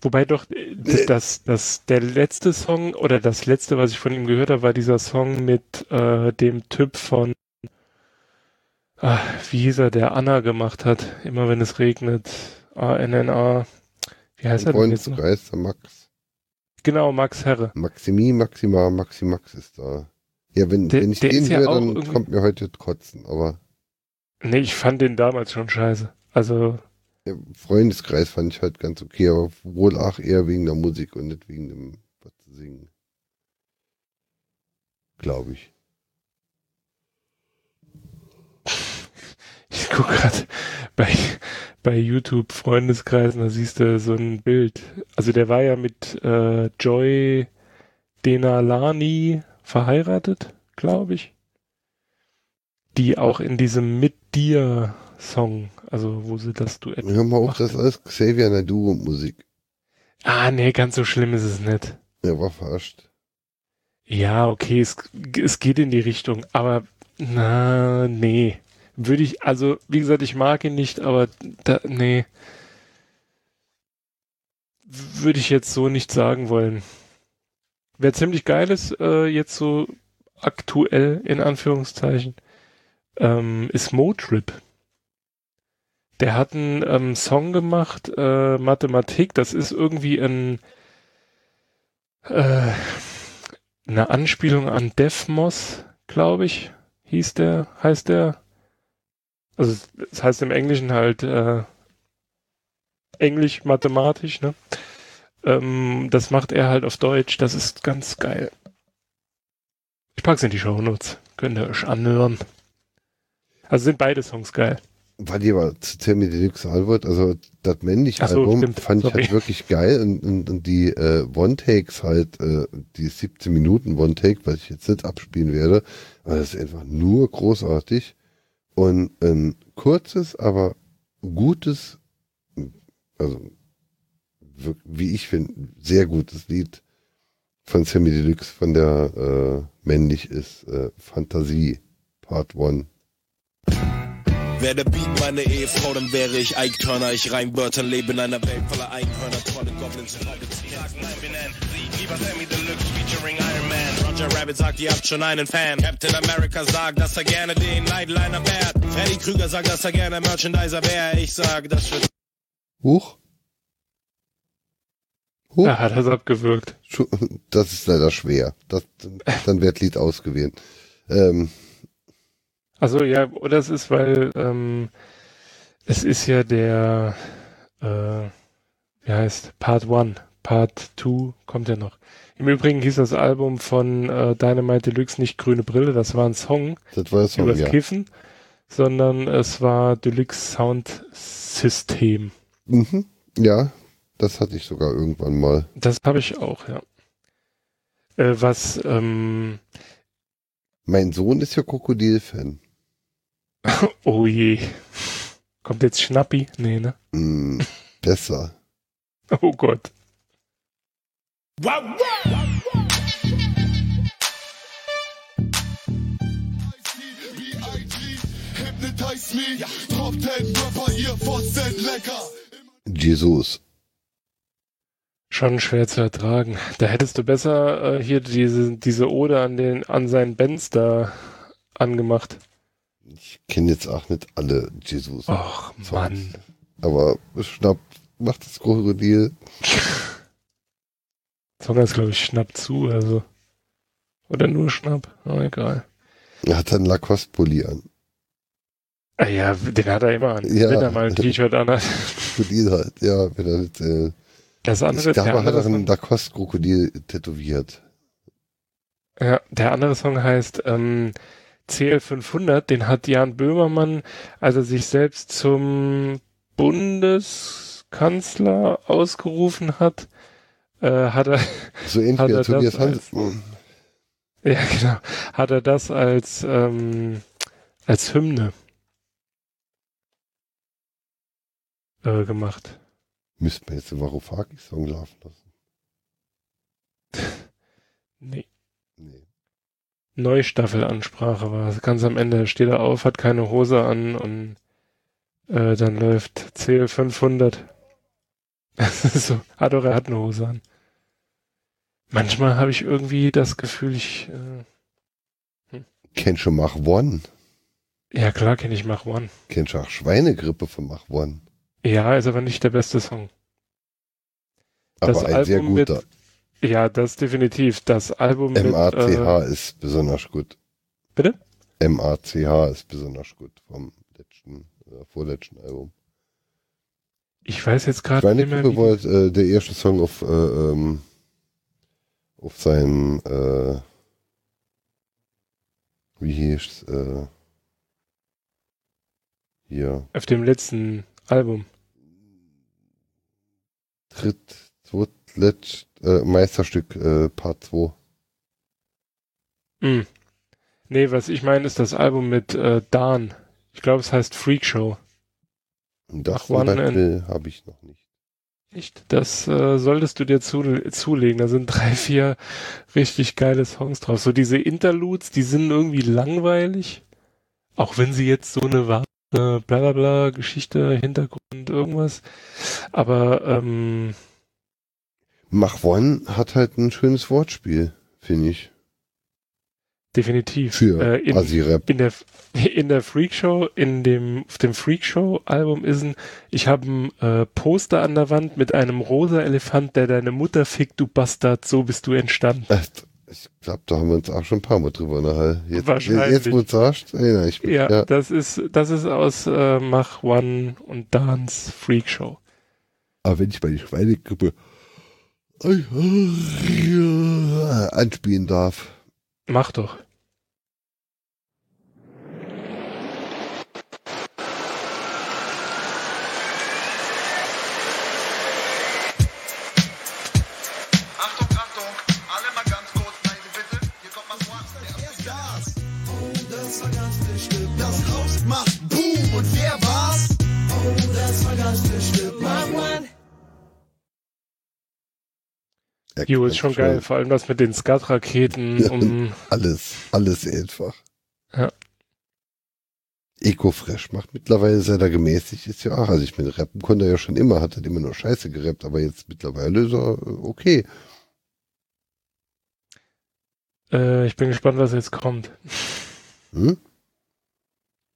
Speaker 2: Wobei doch äh, das, das, das der letzte Song oder das letzte, was ich von ihm gehört habe, war dieser Song mit äh, dem Typ von ah, wie hieß er, der Anna gemacht hat, immer wenn es regnet. A-N-N-A. Wie heißt er denn jetzt noch?
Speaker 1: Freundeskreis, der Max.
Speaker 2: Genau, Max Herre.
Speaker 1: Maximi, Maxima, Maximax ist da. Ja, wenn,
Speaker 2: Der-
Speaker 1: wenn ich den
Speaker 2: ja
Speaker 1: höre,
Speaker 2: auch
Speaker 1: dann kommt mir heute kotzen. Aber
Speaker 2: Nee, ich fand den damals schon scheiße. Also,
Speaker 1: der Freundeskreis fand ich halt ganz okay, aber wohl auch eher wegen der Musik und nicht wegen dem, was zu singen. Glaube ich.
Speaker 2: Ich guck grad bei, bei YouTube Freundeskreisen, da siehst du so ein Bild. Also der war ja mit äh, Joy Denalani verheiratet, glaube ich. Die auch in diesem Mit dir Song, also wo sie das Duett
Speaker 1: Hör mal auf, das ist alles Xavier Nadu Musik.
Speaker 2: Ah, nee, ganz so schlimm ist es nicht.
Speaker 1: Er war verarscht.
Speaker 2: Ja, okay, es, es geht in die Richtung, aber na, nee. Würde ich, also, wie gesagt, ich mag ihn nicht, aber da, nee. Würde ich jetzt so nicht sagen wollen. Wer ziemlich geil ist, äh, jetzt so aktuell, in Anführungszeichen, ähm, ist Motrip. Der hat einen ähm, Song gemacht, äh, Mathematik, das ist irgendwie ein, äh, eine Anspielung an Defmos, glaube ich, hieß der, heißt der. Also es heißt im Englischen halt äh, Englisch, mathematisch, ne? Ähm, das macht er halt auf Deutsch, das ist ganz geil. Ich pack's in die Shownotes, könnt ihr euch anhören. Also sind beide Songs geil.
Speaker 1: War die aber zu Termin Deluxe Albert, also das männliche
Speaker 2: so,
Speaker 1: Album
Speaker 2: stimmt,
Speaker 1: fand ich
Speaker 2: sorry.
Speaker 1: halt wirklich geil und, und, und die äh, One-Takes halt, äh, die 17 Minuten One-Take, was ich jetzt nicht abspielen werde, aber das ist einfach nur großartig und ein kurzes, aber gutes, also wie ich finde, sehr gutes Lied von Sammy Deluxe, von der äh, männlich ist, äh, Fantasie Part 1.
Speaker 16: Wäre der Beat meine Ehefrau, dann wäre ich Ike Turner. Ich reim Wörter, lebe in einer Welt voller Einhörner, tolle Goblins und Hobbits. Lieber Sammy Deluxe featuring Iron Man. Roger Rabbit sagt, ihr habt schon einen Fan. Captain America sagt, dass er gerne den Nightliner fährt. Freddy Krüger sagt, dass er gerne Merchandiser wäre. Ich sag, das wird
Speaker 1: Huch.
Speaker 2: Da hat er's abgewürgt.
Speaker 1: Das ist leider schwer. Das, dann wird Lied ausgewählt. Ähm,
Speaker 2: Also ja, oder es ist, weil ähm, es ist ja der, äh, wie heißt, Part 1, Part 2 kommt ja noch. Im Übrigen hieß das Album von äh, Dynamite Deluxe nicht Grüne Brille, das war ein Song
Speaker 1: das war das Song,
Speaker 2: übers
Speaker 1: ja.
Speaker 2: Kiffen, sondern es war Deluxe Sound System.
Speaker 1: Mhm. Ja, das hatte ich sogar irgendwann mal.
Speaker 2: Das habe ich auch, ja. Äh, was, ähm,
Speaker 1: Mein Sohn ist ja Krokodil-Fan.
Speaker 2: oh je. Kommt jetzt Schnappi? Nee, ne?
Speaker 1: Mm, besser.
Speaker 2: Oh Gott.
Speaker 8: Hypnotize me, Top 10 Rapper hier, Pfosten lecker.
Speaker 1: Jesus.
Speaker 2: Schon schwer zu ertragen. Da hättest du besser äh, hier diese, diese Ode an den, an seinen Benz da angemacht.
Speaker 1: Ich kenne jetzt auch nicht alle Jesus.
Speaker 2: Och, Mann.
Speaker 1: Aber schnapp, macht das Krokodil.
Speaker 2: Song ist, glaube ich, Schnapp zu, also. Oder nur Schnapp. Oh, egal.
Speaker 1: Er hat einen Lacoste-Pulli an.
Speaker 2: Ah, ja, den hat er immer an.
Speaker 1: Ja.
Speaker 2: Wenn er mal ein T-Shirt anhat.
Speaker 1: Krokodil halt, ja. Wenn er nicht, äh,
Speaker 2: Das andere,
Speaker 1: ich glaube,
Speaker 2: der
Speaker 1: er hat auch einen Lacoste-Krokodil tätowiert.
Speaker 2: ja, der andere Song heißt ähm, CL500. Den hat Jan Böhmermann, als er sich selbst zum Bundeskanzler ausgerufen hat, äh, hat er
Speaker 1: So ähnlich
Speaker 2: hat
Speaker 1: wie
Speaker 2: er
Speaker 1: Tobias
Speaker 2: das als-
Speaker 1: Hans.
Speaker 2: Ja, genau. Hat er das als, ähm, als Hymne äh, gemacht.
Speaker 1: Müsste man jetzt den Varoufakis-Song laufen lassen.
Speaker 2: Nee.
Speaker 1: Nee.
Speaker 2: Neustaffelansprache war es. Ganz am Ende steht er auf, hat keine Hose an und äh, dann läuft Zähl 500. So, ah doch, er hat eine Hose an. Manchmal habe ich irgendwie das Gefühl, ich, äh,
Speaker 1: Kennst du Mach One?
Speaker 2: ja klar kenne ich Mach One.
Speaker 1: Kennst du auch Schweinegrippe von Mach One?
Speaker 2: Ja, ist aber nicht der beste Song.
Speaker 1: Aber
Speaker 2: Das
Speaker 1: ein sehr
Speaker 2: Album mit-
Speaker 1: guter.
Speaker 2: Ja, das definitiv. Das Album mit,
Speaker 1: M-A-C-H
Speaker 2: äh,
Speaker 1: ist besonders gut.
Speaker 2: Bitte?
Speaker 1: M-A-C-H ist besonders gut vom letzten, äh, vorletzten Album.
Speaker 2: Ich weiß jetzt gerade nicht mehr,
Speaker 1: Schweinegrippe
Speaker 2: wie,
Speaker 1: war äh, der erste Song auf, äh, ähm, auf seinem, äh, wie hieß äh, hier,
Speaker 2: auf dem letzten Album.
Speaker 1: dritt, zweitletzt, äh, Meisterstück, äh, Part 2.
Speaker 2: Hm. Nee, was ich meine, ist das Album mit äh, Dan. Ich glaube, es heißt Freak Show.
Speaker 1: Das habe ich noch nicht.
Speaker 2: Echt? Das äh, solltest du dir zu, zulegen. Da sind drei, vier richtig geile Songs drauf. So diese Interludes, die sind irgendwie langweilig. Auch wenn sie jetzt so eine wahre äh, blablabla Geschichte, Hintergrund, irgendwas. Aber ähm,
Speaker 1: Mach One hat halt ein schönes Wortspiel, finde ich.
Speaker 2: Definitiv.
Speaker 1: Für
Speaker 2: äh, in,
Speaker 1: Assi-Rap.
Speaker 2: in der in der Freak Show, in dem auf dem Freak Show Album ist ein, ich habe ein äh, Poster an der Wand mit einem rosa Elefant, der deine Mutter fickt, du Bastard, so bist du entstanden.
Speaker 1: Ich glaube, da haben wir uns auch schon ein paar Mal drüber unterhalten. Jetzt,
Speaker 2: Wahrscheinlich.
Speaker 1: jetzt wo du sagst, erinnere ich mich.
Speaker 2: Ja,
Speaker 1: Ja,
Speaker 2: das ist das ist aus äh, Mach One und Dans Freak Show.
Speaker 1: Aber wenn ich bei die Schweinegrippe anspielen darf.
Speaker 2: Mach doch. Jo, ist schon geil. Vor allem das mit den Skat-Raketen um.
Speaker 1: Alles, alles einfach.
Speaker 2: Ja.
Speaker 1: Ecofresh macht mittlerweile, seit er gemäßigt ist, ja auch. Also ich meine, rappen konnte er ja schon immer, hat er immer nur Scheiße gerappt, aber jetzt mittlerweile ist er äh, okay.
Speaker 2: Äh, ich bin gespannt, was jetzt kommt.
Speaker 1: Hm?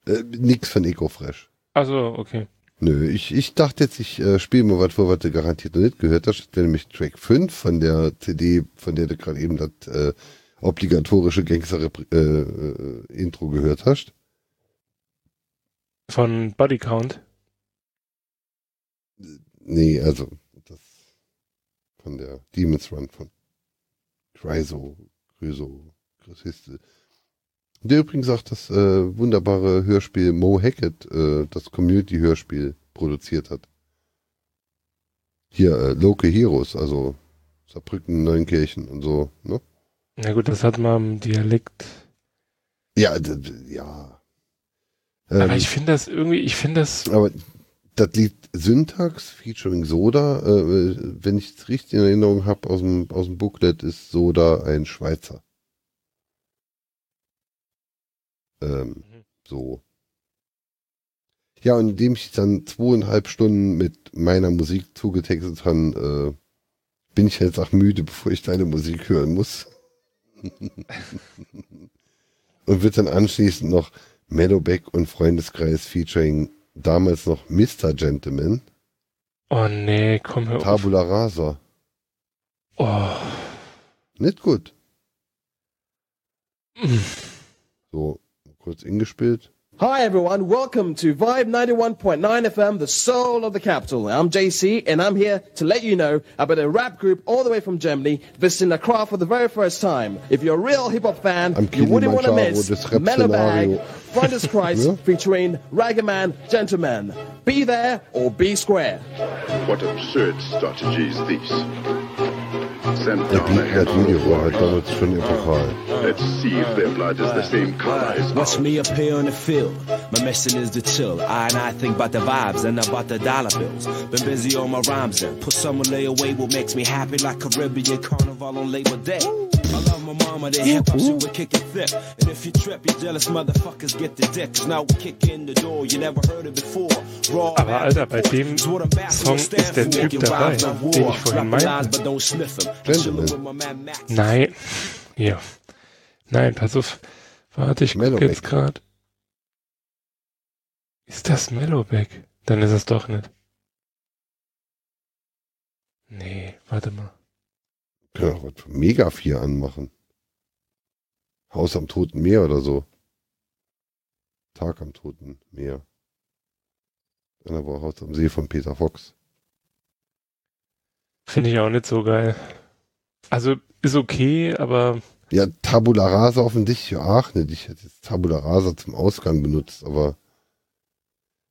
Speaker 1: Äh, nix von Ecofresh.
Speaker 2: Also, okay.
Speaker 1: Nö, ich, ich dachte jetzt, ich äh, spiele mal was, wo was du garantiert noch nicht gehört hast. Das wäre nämlich Track 5 von der CD, von der du gerade eben das äh, obligatorische Gangster-Intro gehört hast.
Speaker 2: Von Body Count.
Speaker 1: Nee, also das von der Demon's Run von Chryso, Chryso, Chryssiste. Der übrigens auch das äh, wunderbare Hörspiel Mo Hackett, äh, das Community-Hörspiel produziert hat. Hier, äh, Local Heroes, also Saarbrücken, Neunkirchen und so, ne?
Speaker 2: Na gut, das hat man im Dialekt.
Speaker 1: Ja, ja.
Speaker 2: Aber
Speaker 1: Ähm,
Speaker 2: ich finde das irgendwie, ich finde das.
Speaker 1: Aber das Lied Syntax featuring Soda, äh, wenn ich es richtig in Erinnerung habe aus dem, aus dem Booklet, ist Soda ein Schweizer. Ähm, so. Ja, und indem ich dann zweieinhalb Stunden mit meiner Musik zugetextet habe, äh, bin ich jetzt auch müde, bevor ich deine Musik hören muss. und wird dann anschließend noch Mellowback und Freundeskreis featuring damals noch Mr. Gentleman.
Speaker 2: Oh nee, komm hör auf.
Speaker 1: Tabula Rasa.
Speaker 2: Oh.
Speaker 1: Nicht gut. So, kurz ingespielt.
Speaker 17: Hi everyone, welcome to Vibe 91.9 FM, the soul of the capital. I'm JC and I'm here to let you know about a rap group all the way from Germany visiting Accra for the very first time. If you're a real hip hop fan,
Speaker 1: Am
Speaker 17: you wouldn't want to miss
Speaker 1: des Rap-Szenario.
Speaker 17: Mellowbag, Finders Christ
Speaker 1: Ja.
Speaker 17: featuring Ragaman Gentleman. Be there or be square.
Speaker 18: What absurd strategy is this? Sent
Speaker 1: Der
Speaker 18: down a
Speaker 1: Beat, das Video war halt damals schon epochal.
Speaker 18: Let's see if their blood is the same color as
Speaker 16: Watch me up here on the field. My mission is to chill. I and I think about the vibes and about the dollar bills. Been busy on my rhymes and put some lay away what makes me happy like Caribbean Carnival on Labor Day. I love my mama, they hip hop shit we kick it thick. And if you trip, you jealous motherfuckers get the dick. Cause now we kick in the door, you never heard it before. Raw
Speaker 2: Aber Alter, bei dem Song ist der Typ dabei, den ich vorhin meinte. Nein. Ja. Nein, pass auf. Warte, ich guck
Speaker 1: Mellowback.
Speaker 2: jetzt gerade. Ist das Mellowback? Dann ist es doch nicht. Nee, warte mal.
Speaker 1: Können auch was Mega 4 anmachen. Haus am Toten Meer oder so. Tag am Toten Meer. Dann aber Haus am See von Peter Fox.
Speaker 2: Finde ich auch nicht so geil. Also ist okay, aber
Speaker 1: Ja, Tabula Rasa offensichtlich auch nicht. Ich hätte jetzt Tabula Rasa zum Ausgang benutzt, aber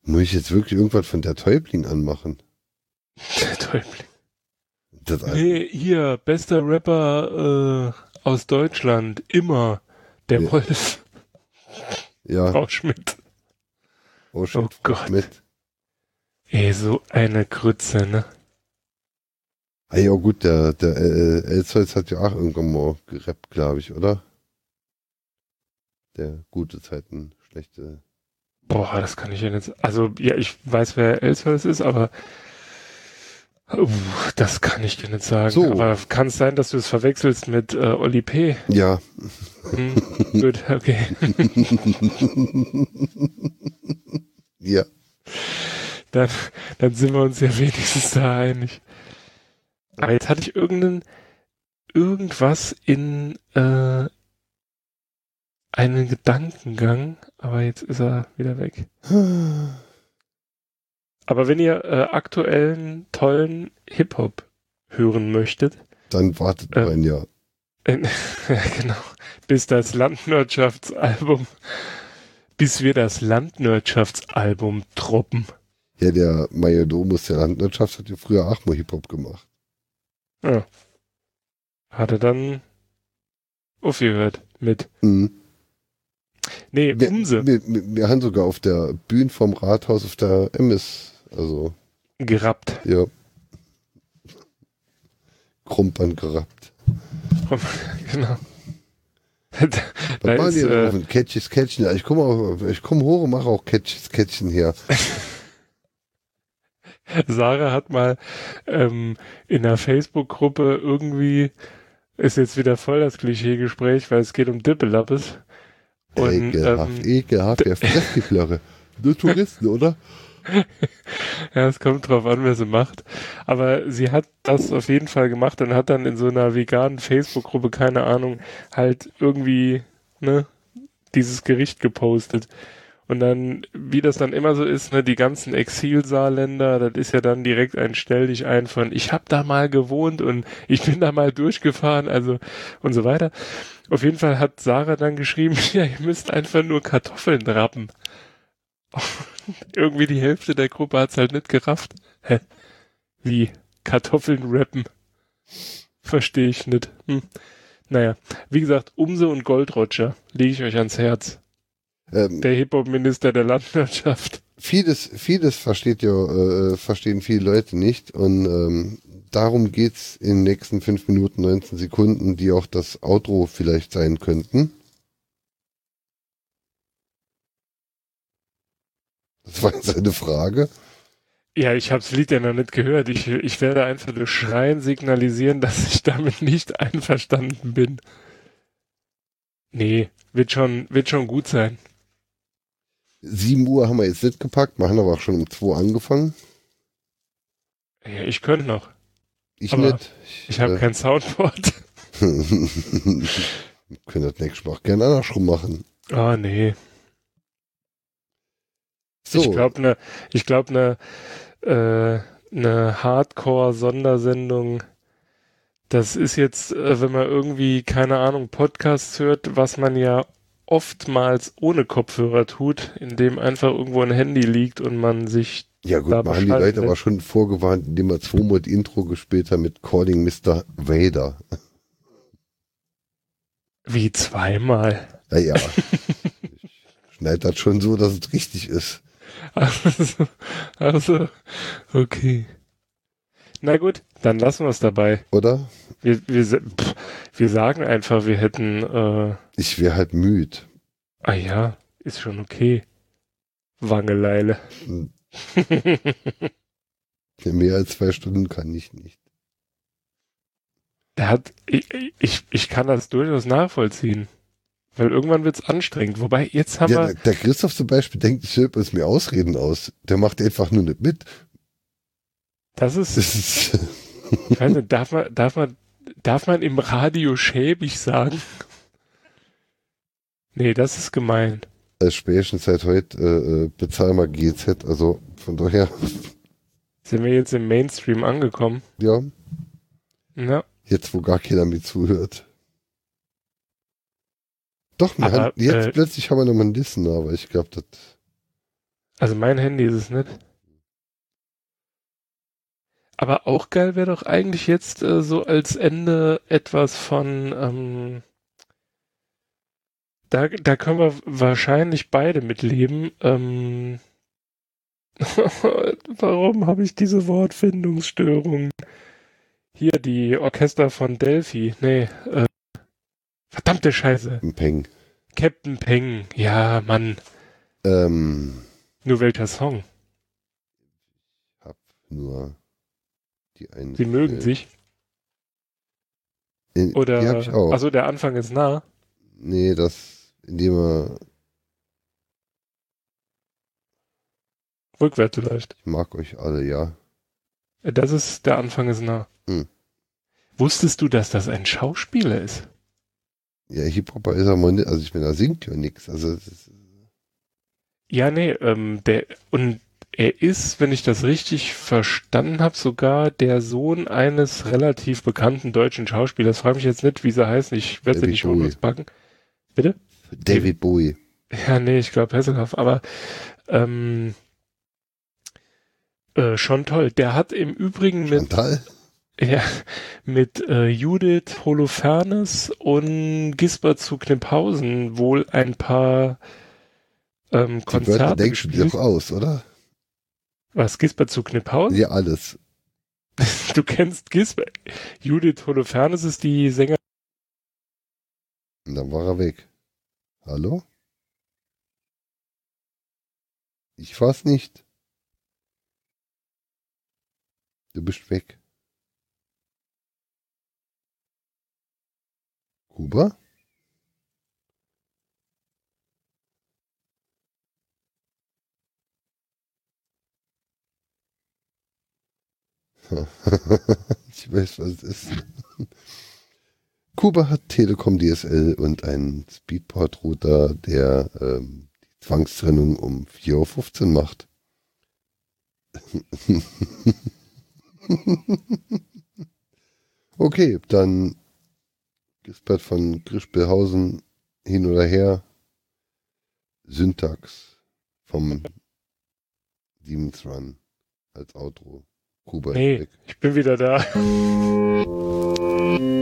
Speaker 1: muss ich jetzt wirklich irgendwas von der Täubling anmachen?
Speaker 2: der Täubling.
Speaker 1: Das,
Speaker 2: Nee, hier, bester Rapper äh, aus Deutschland, immer. Der
Speaker 1: Ja.
Speaker 2: Wolf.
Speaker 1: Ja.
Speaker 2: Frau Schmidt.
Speaker 1: Oh, shit,
Speaker 2: Oh Gott.
Speaker 1: Mit.
Speaker 2: Ey, so eine Grütze, ne?
Speaker 1: Ah ja, gut, der, der äh, Elsholz hat ja auch irgendwann mal gerappt, glaube ich, oder? Der gute Zeiten, schlechte.
Speaker 2: Boah, das kann ich ja nicht. Also, ja, ich weiß, wer Elsholz ist, aber uh, das kann ich dir nicht sagen.
Speaker 1: So.
Speaker 2: Aber kann es sein, dass du es verwechselst mit äh, Oli P?
Speaker 1: Ja.
Speaker 2: Hm, gut, okay.
Speaker 1: ja.
Speaker 2: Dann, dann sind wir uns ja wenigstens da einig. Aber jetzt hatte ich irgendeinen, irgendwas in äh, einen Gedankengang, aber jetzt ist er wieder weg. Aber wenn ihr äh, aktuellen, tollen Hip-Hop hören möchtet,
Speaker 1: Dann wartet
Speaker 2: Äh,
Speaker 1: ein Jahr.
Speaker 2: ja, genau, bis das Landwirtschaftsalbum, bis wir das Landwirtschaftsalbum droppen.
Speaker 1: Ja, der Majodomus der Landwirtschaft hat ja früher auch mal Hip-Hop gemacht.
Speaker 2: Ja. Hat er dann aufgehört mit.
Speaker 1: Mhm.
Speaker 2: Nee,
Speaker 1: Wir,
Speaker 2: Umse.
Speaker 1: wir, wir, wir haben sogar auf der Bühne vom Rathaus auf der MS, also.
Speaker 2: Gerappt.
Speaker 1: Ja. Krumpern gerappt.
Speaker 2: genau. da
Speaker 1: Was machen
Speaker 2: ist, äh,
Speaker 1: Catches Catchen? Ich komme komme hoch und mache auch Catches Catchen her.
Speaker 2: Sarah hat mal ähm, in einer Facebook-Gruppe irgendwie, ist jetzt wieder voll das Klischee-Gespräch, weil es geht um Dippelappes. Und,
Speaker 1: ekelhaft,
Speaker 2: ähm,
Speaker 1: ekelhaft, wer frisst die Plörre? Nur Touristen, oder?
Speaker 2: Ja, es kommt drauf an, wer sie macht. Aber sie hat das auf jeden Fall gemacht und hat dann in so einer veganen Facebook-Gruppe, keine Ahnung, halt irgendwie, ne, dieses Gericht gepostet. Und dann, wie das dann immer so ist, ne, die ganzen Exilsaarländer, das ist ja dann direkt ein Stell dich ein von, ich hab da mal gewohnt und ich bin da mal durchgefahren, also und so weiter. Auf jeden Fall hat Sarah dann geschrieben, ja, ihr müsst einfach nur Kartoffeln rappen. Irgendwie die Hälfte der Gruppe hat's halt nicht gerafft. Hä? Wie? Kartoffeln rappen? Verstehe ich nicht. Hm. Naja, wie gesagt, Umse und Goldroger lege ich euch ans Herz.
Speaker 1: Ähm,
Speaker 2: Der Hip-Hop-Minister der Landwirtschaft.
Speaker 1: vieles, vieles versteht ja, äh, verstehen viele Leute nicht und ähm, darum geht's in den nächsten 5 Minuten 19 Sekunden, die auch das Outro vielleicht sein könnten. Das war jetzt eine Frage.
Speaker 2: Ja, ich habe das Lied ja noch nicht gehört. Ich, ich werde einfach durch Schreien signalisieren, dass ich damit nicht einverstanden bin. Nee, wird schon, wird schon gut sein.
Speaker 1: 7 Uhr haben wir jetzt nicht gepackt, wir haben aber auch schon um 2 angefangen.
Speaker 2: Ja, ich könnte noch.
Speaker 1: Ich
Speaker 2: Aber
Speaker 1: nicht.
Speaker 2: Ich habe
Speaker 1: äh,
Speaker 2: kein Soundboard.
Speaker 1: Können das nächste Mal auch gerne andersrum machen.
Speaker 2: Ah, nee.
Speaker 1: So.
Speaker 2: Ich glaube, ne, ich glaube, ne, äh, eine Hardcore-Sondersendung, das ist jetzt, äh, wenn man irgendwie, keine Ahnung, Podcasts hört, was man ja oftmals ohne Kopfhörer tut, indem einfach irgendwo ein Handy liegt und man sich
Speaker 1: Ja gut,
Speaker 2: da
Speaker 1: machen die Leute aber schon vorgewarnt, indem er zweimal das Intro gespielt hat mit Calling Mr. Vader.
Speaker 2: Wie zweimal.
Speaker 1: Naja, schneid das schon so, dass es richtig ist.
Speaker 2: Also, also, okay. Na gut, dann lassen wir es dabei.
Speaker 1: Oder?
Speaker 2: Wir, wir, pff, wir sagen einfach, wir hätten, äh,
Speaker 1: Ich wäre halt müde.
Speaker 2: ah ja, ist schon okay. Wangeleile.
Speaker 1: Hm. Mehr als zwei Stunden kann ich nicht.
Speaker 2: Der hat, ich, ich, ich kann das durchaus nachvollziehen. Weil irgendwann wird's anstrengend. Wobei, jetzt haben
Speaker 1: Ja,
Speaker 2: wir,
Speaker 1: der, der Christoph zum Beispiel denkt, ich höre mir Ausreden aus. Der macht einfach nur nicht mit.
Speaker 2: das ist,
Speaker 1: Das ist
Speaker 2: ich weiß nicht, darf man, darf man, darf man im Radio schäbig sagen? Nee, das ist gemein.
Speaker 1: als spätestens seit heute äh, äh, bezahl mal GZ. Also von daher,
Speaker 2: Sind wir jetzt im Mainstream angekommen?
Speaker 1: ja,
Speaker 2: Ja.
Speaker 1: jetzt wo gar keiner mehr zuhört. Doch, wir
Speaker 2: Aber,
Speaker 1: haben, jetzt
Speaker 2: äh,
Speaker 1: plötzlich haben wir nochmal einen Listener, aber ich glaube, das
Speaker 2: Also mein Handy ist es nicht. Aber auch geil wäre doch eigentlich jetzt äh, so als Ende etwas von, ähm, da, da können wir wahrscheinlich beide mitleben. Ähm, warum habe ich diese Wortfindungsstörung? Hier die Orchester von Delphi. Nee, äh, verdammte Scheiße.
Speaker 1: ein Peng.
Speaker 2: Captain Peng. Ja, Mann.
Speaker 1: Ähm,
Speaker 2: Nur welcher Song?
Speaker 1: nur die einen.
Speaker 2: Sie mögen sich.
Speaker 1: In,
Speaker 2: Oder,
Speaker 1: die hab ich auch.
Speaker 2: also der Anfang ist nah.
Speaker 1: Nee, das, indem er,
Speaker 2: Rückwärts vielleicht.
Speaker 1: ich mag euch alle, ja.
Speaker 2: Das ist, der Anfang ist nah.
Speaker 1: Hm.
Speaker 2: Wusstest du, dass das ein Schauspieler ist?
Speaker 1: Ja, Hip-Hopper ist er mal nicht, also ich meine, er singt ja nichts. Also,
Speaker 2: Ja, nee, ähm, der, und er ist, wenn ich das richtig verstanden habe, sogar der Sohn eines relativ bekannten deutschen Schauspielers. Frag mich jetzt nicht, wie sie heißen. Ich werde sie nicht schon
Speaker 1: Bowie.
Speaker 2: packen. Bitte?
Speaker 1: David Bowie.
Speaker 2: Ja, nee, ich glaube Hasselhoff, aber ähm, äh, schon toll. Der hat im Übrigen mit
Speaker 1: Chantal?
Speaker 2: Ja, mit äh, Judith Holofernes und Gisbert zu Kniphausen wohl ein paar ähm,
Speaker 1: Die
Speaker 2: Konzerte
Speaker 1: denkst du dir
Speaker 2: gespielt.
Speaker 1: doch aus, oder?
Speaker 2: Was, Gisbert zu Kniphausen?
Speaker 1: Ja, alles.
Speaker 2: Du kennst Gisbert. Judith Holofernes ist die Sängerin.
Speaker 1: Und dann war er weg. Hallo? Ich war's nicht. Du bist weg. Kuba? ich weiß, was es ist. Kuba hat Telekom DSL und einen Speedport-Router, der ähm, die Zwangstrennung um 4.15 Uhr macht. okay, dann Gisbert von Grischbelhausen hin oder her. Syntax vom Demons Run als Outro. Kuba
Speaker 2: Nee, ich bin wieder da.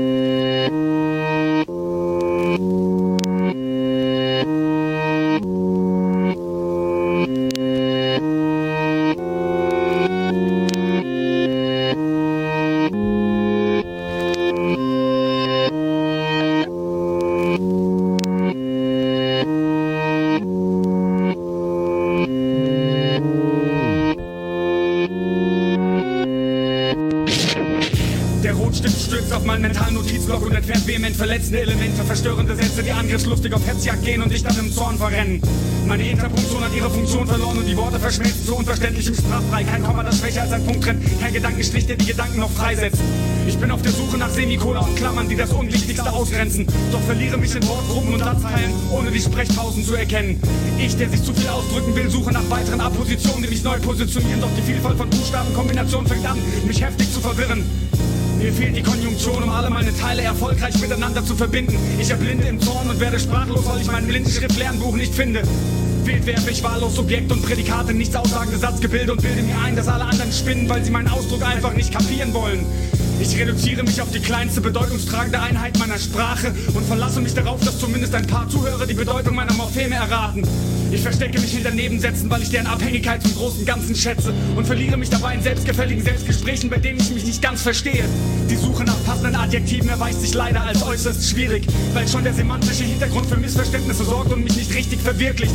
Speaker 7: Semikola und Klammern, die das Unwichtigste ausgrenzen. Doch verliere mich in Wortgruppen und Satzteilen, ohne die Sprechpausen zu erkennen. Ich, der sich zu viel ausdrücken will, suche nach weiteren Appositionen, die mich neu positionieren. Doch die Vielfalt von Buchstabenkombinationen fängt an, mich heftig zu verwirren. Mir fehlt die Konjunktion, um alle meine Teile erfolgreich miteinander zu verbinden. Ich erblinde im Zorn und werde sprachlos, weil ich mein Blindenschrift-Lernbuch nicht finde. Gewählt werfe ich wahllos Subjekt und Prädikate, nichts aussagende Satzgebilde und bilde mir ein, dass alle anderen spinnen, weil sie meinen Ausdruck einfach nicht kapieren wollen. Ich reduziere mich auf die kleinste bedeutungstragende Einheit meiner Sprache und verlasse mich darauf, dass zumindest ein paar Zuhörer die Bedeutung meiner Morpheme erraten. Ich verstecke mich hinter Nebensätzen, weil ich deren Abhängigkeit zum großen Ganzen schätze und verliere mich dabei in selbstgefälligen Selbstgesprächen, bei denen ich mich nicht ganz verstehe. Die Suche nach passenden Adjektiven erweist sich leider als äußerst schwierig, weil schon der semantische Hintergrund für Missverständnisse sorgt und mich nicht richtig verwirklicht.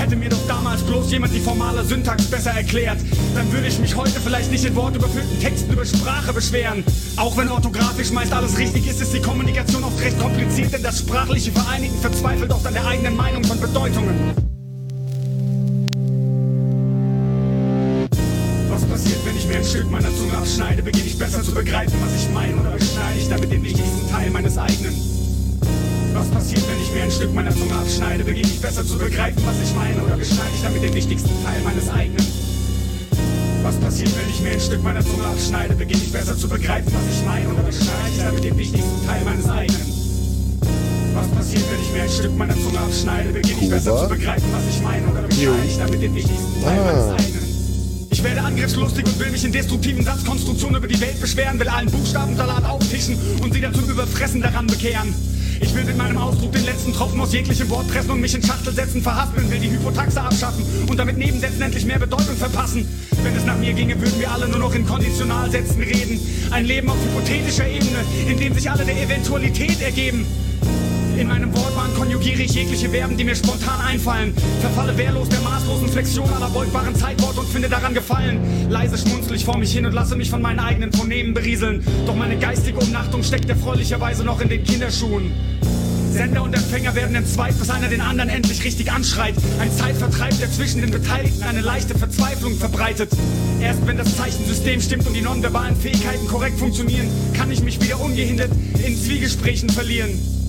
Speaker 7: Hätte mir doch damals bloß jemand die formale Syntax besser erklärt, dann würde ich mich heute vielleicht nicht in wortüberfüllten Texten über Sprache beschweren. Auch wenn orthografisch meist alles richtig ist, ist die Kommunikation oft recht kompliziert, denn das sprachliche Vereinigen verzweifelt oft an der eigenen Meinung von Bedeutungen. Was passiert, wenn ich mir ein Stück meiner Zunge abschneide? Beginne ich besser zu begreifen, was ich meine, oder beschneide ich damit den wichtigsten Teil meines eigenen? Was passiert, wenn ich mir ein Stück meiner Zunge abschneide? Beginne ich besser zu begreifen, was ich meine, oder beschneide ich damit den wichtigsten Teil meines eigenen? Was passiert, wenn ich mir ein Stück meiner Zunge abschneide? Beginne ich besser zu begreifen, was ich meine, oder beschneide ich damit den wichtigsten Teil meines eigenen? Was passiert, wenn ich mir ein Stück meiner Zunge abschneide? Beginne ich besser zu begreifen, was ich meine, oder beschneide ich damit den wichtigsten Teil meines
Speaker 1: Ah.
Speaker 7: eigenen? Ich werde angriffslustig und will mich in destruktiven Satzkonstruktionen über die Welt beschweren, will allen Buchstabensalat auftischen und sie dann zum Überfressen daran bekehren. Ich will mit meinem Ausdruck den letzten Tropfen aus jeglichem Wort pressen und mich in Schachtelsätzen verhaspeln, will die Hypotaxe abschaffen und damit Nebensätzen endlich mehr Bedeutung verpassen. Wenn es nach mir ginge, würden wir alle nur noch in Konditionalsätzen reden. Ein Leben auf hypothetischer Ebene, in dem sich alle der Eventualität ergeben. In meinem Wortwahn konjugiere ich jegliche Verben, die mir spontan einfallen. Verfalle wehrlos der maßlosen Flexion aller beugbaren Zeitworte und finde daran Gefallen. Leise schmunzel ich vor mich hin und lasse mich von meinen eigenen Phonemen berieseln. Doch meine geistige Umnachtung steckt erfreulicherweise noch in den Kinderschuhen. Sender und Empfänger werden entzweit, bis einer den anderen endlich richtig anschreit. Ein Zeitvertreib, der zwischen den Beteiligten eine leichte Verzweiflung verbreitet. Erst wenn das Zeichensystem stimmt und die nonverbalen Fähigkeiten korrekt funktionieren, kann ich mich wieder ungehindert in Zwiegesprächen verlieren.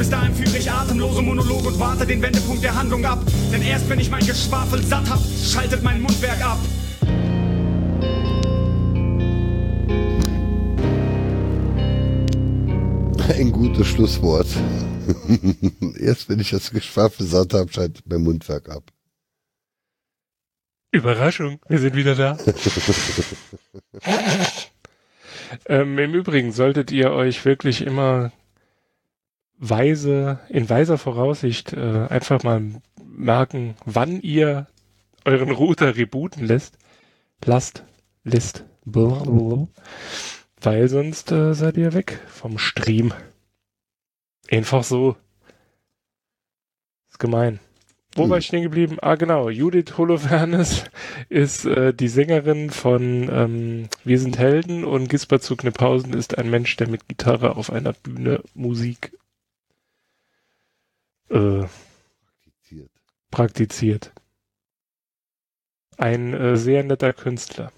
Speaker 7: Bis dahin führe ich atemlose Monologe und warte den Wendepunkt der Handlung ab. Denn erst wenn ich mein Geschwafel satt hab, schaltet mein Mundwerk ab.
Speaker 1: Ein gutes Schlusswort. Erst wenn ich das Geschwafel satt habe, schaltet mein Mundwerk ab.
Speaker 2: Überraschung, wir sind wieder da. ähm, Im Übrigen solltet ihr euch wirklich immer weise, in weiser Voraussicht äh, einfach mal merken, wann ihr euren Router rebooten lässt, lasst, lässt, blablabla, weil sonst äh, seid ihr weg vom Stream. Einfach so. Ist gemein. Wo war ich stehen geblieben? Ah, genau. Judith Holofernes ist äh, die Sängerin von ähm, Wir sind Helden und Gisbert zu Kniphausen ist ein Mensch, der mit Gitarre auf einer Bühne Musik äh, praktiziert. Ein äh, sehr netter Künstler.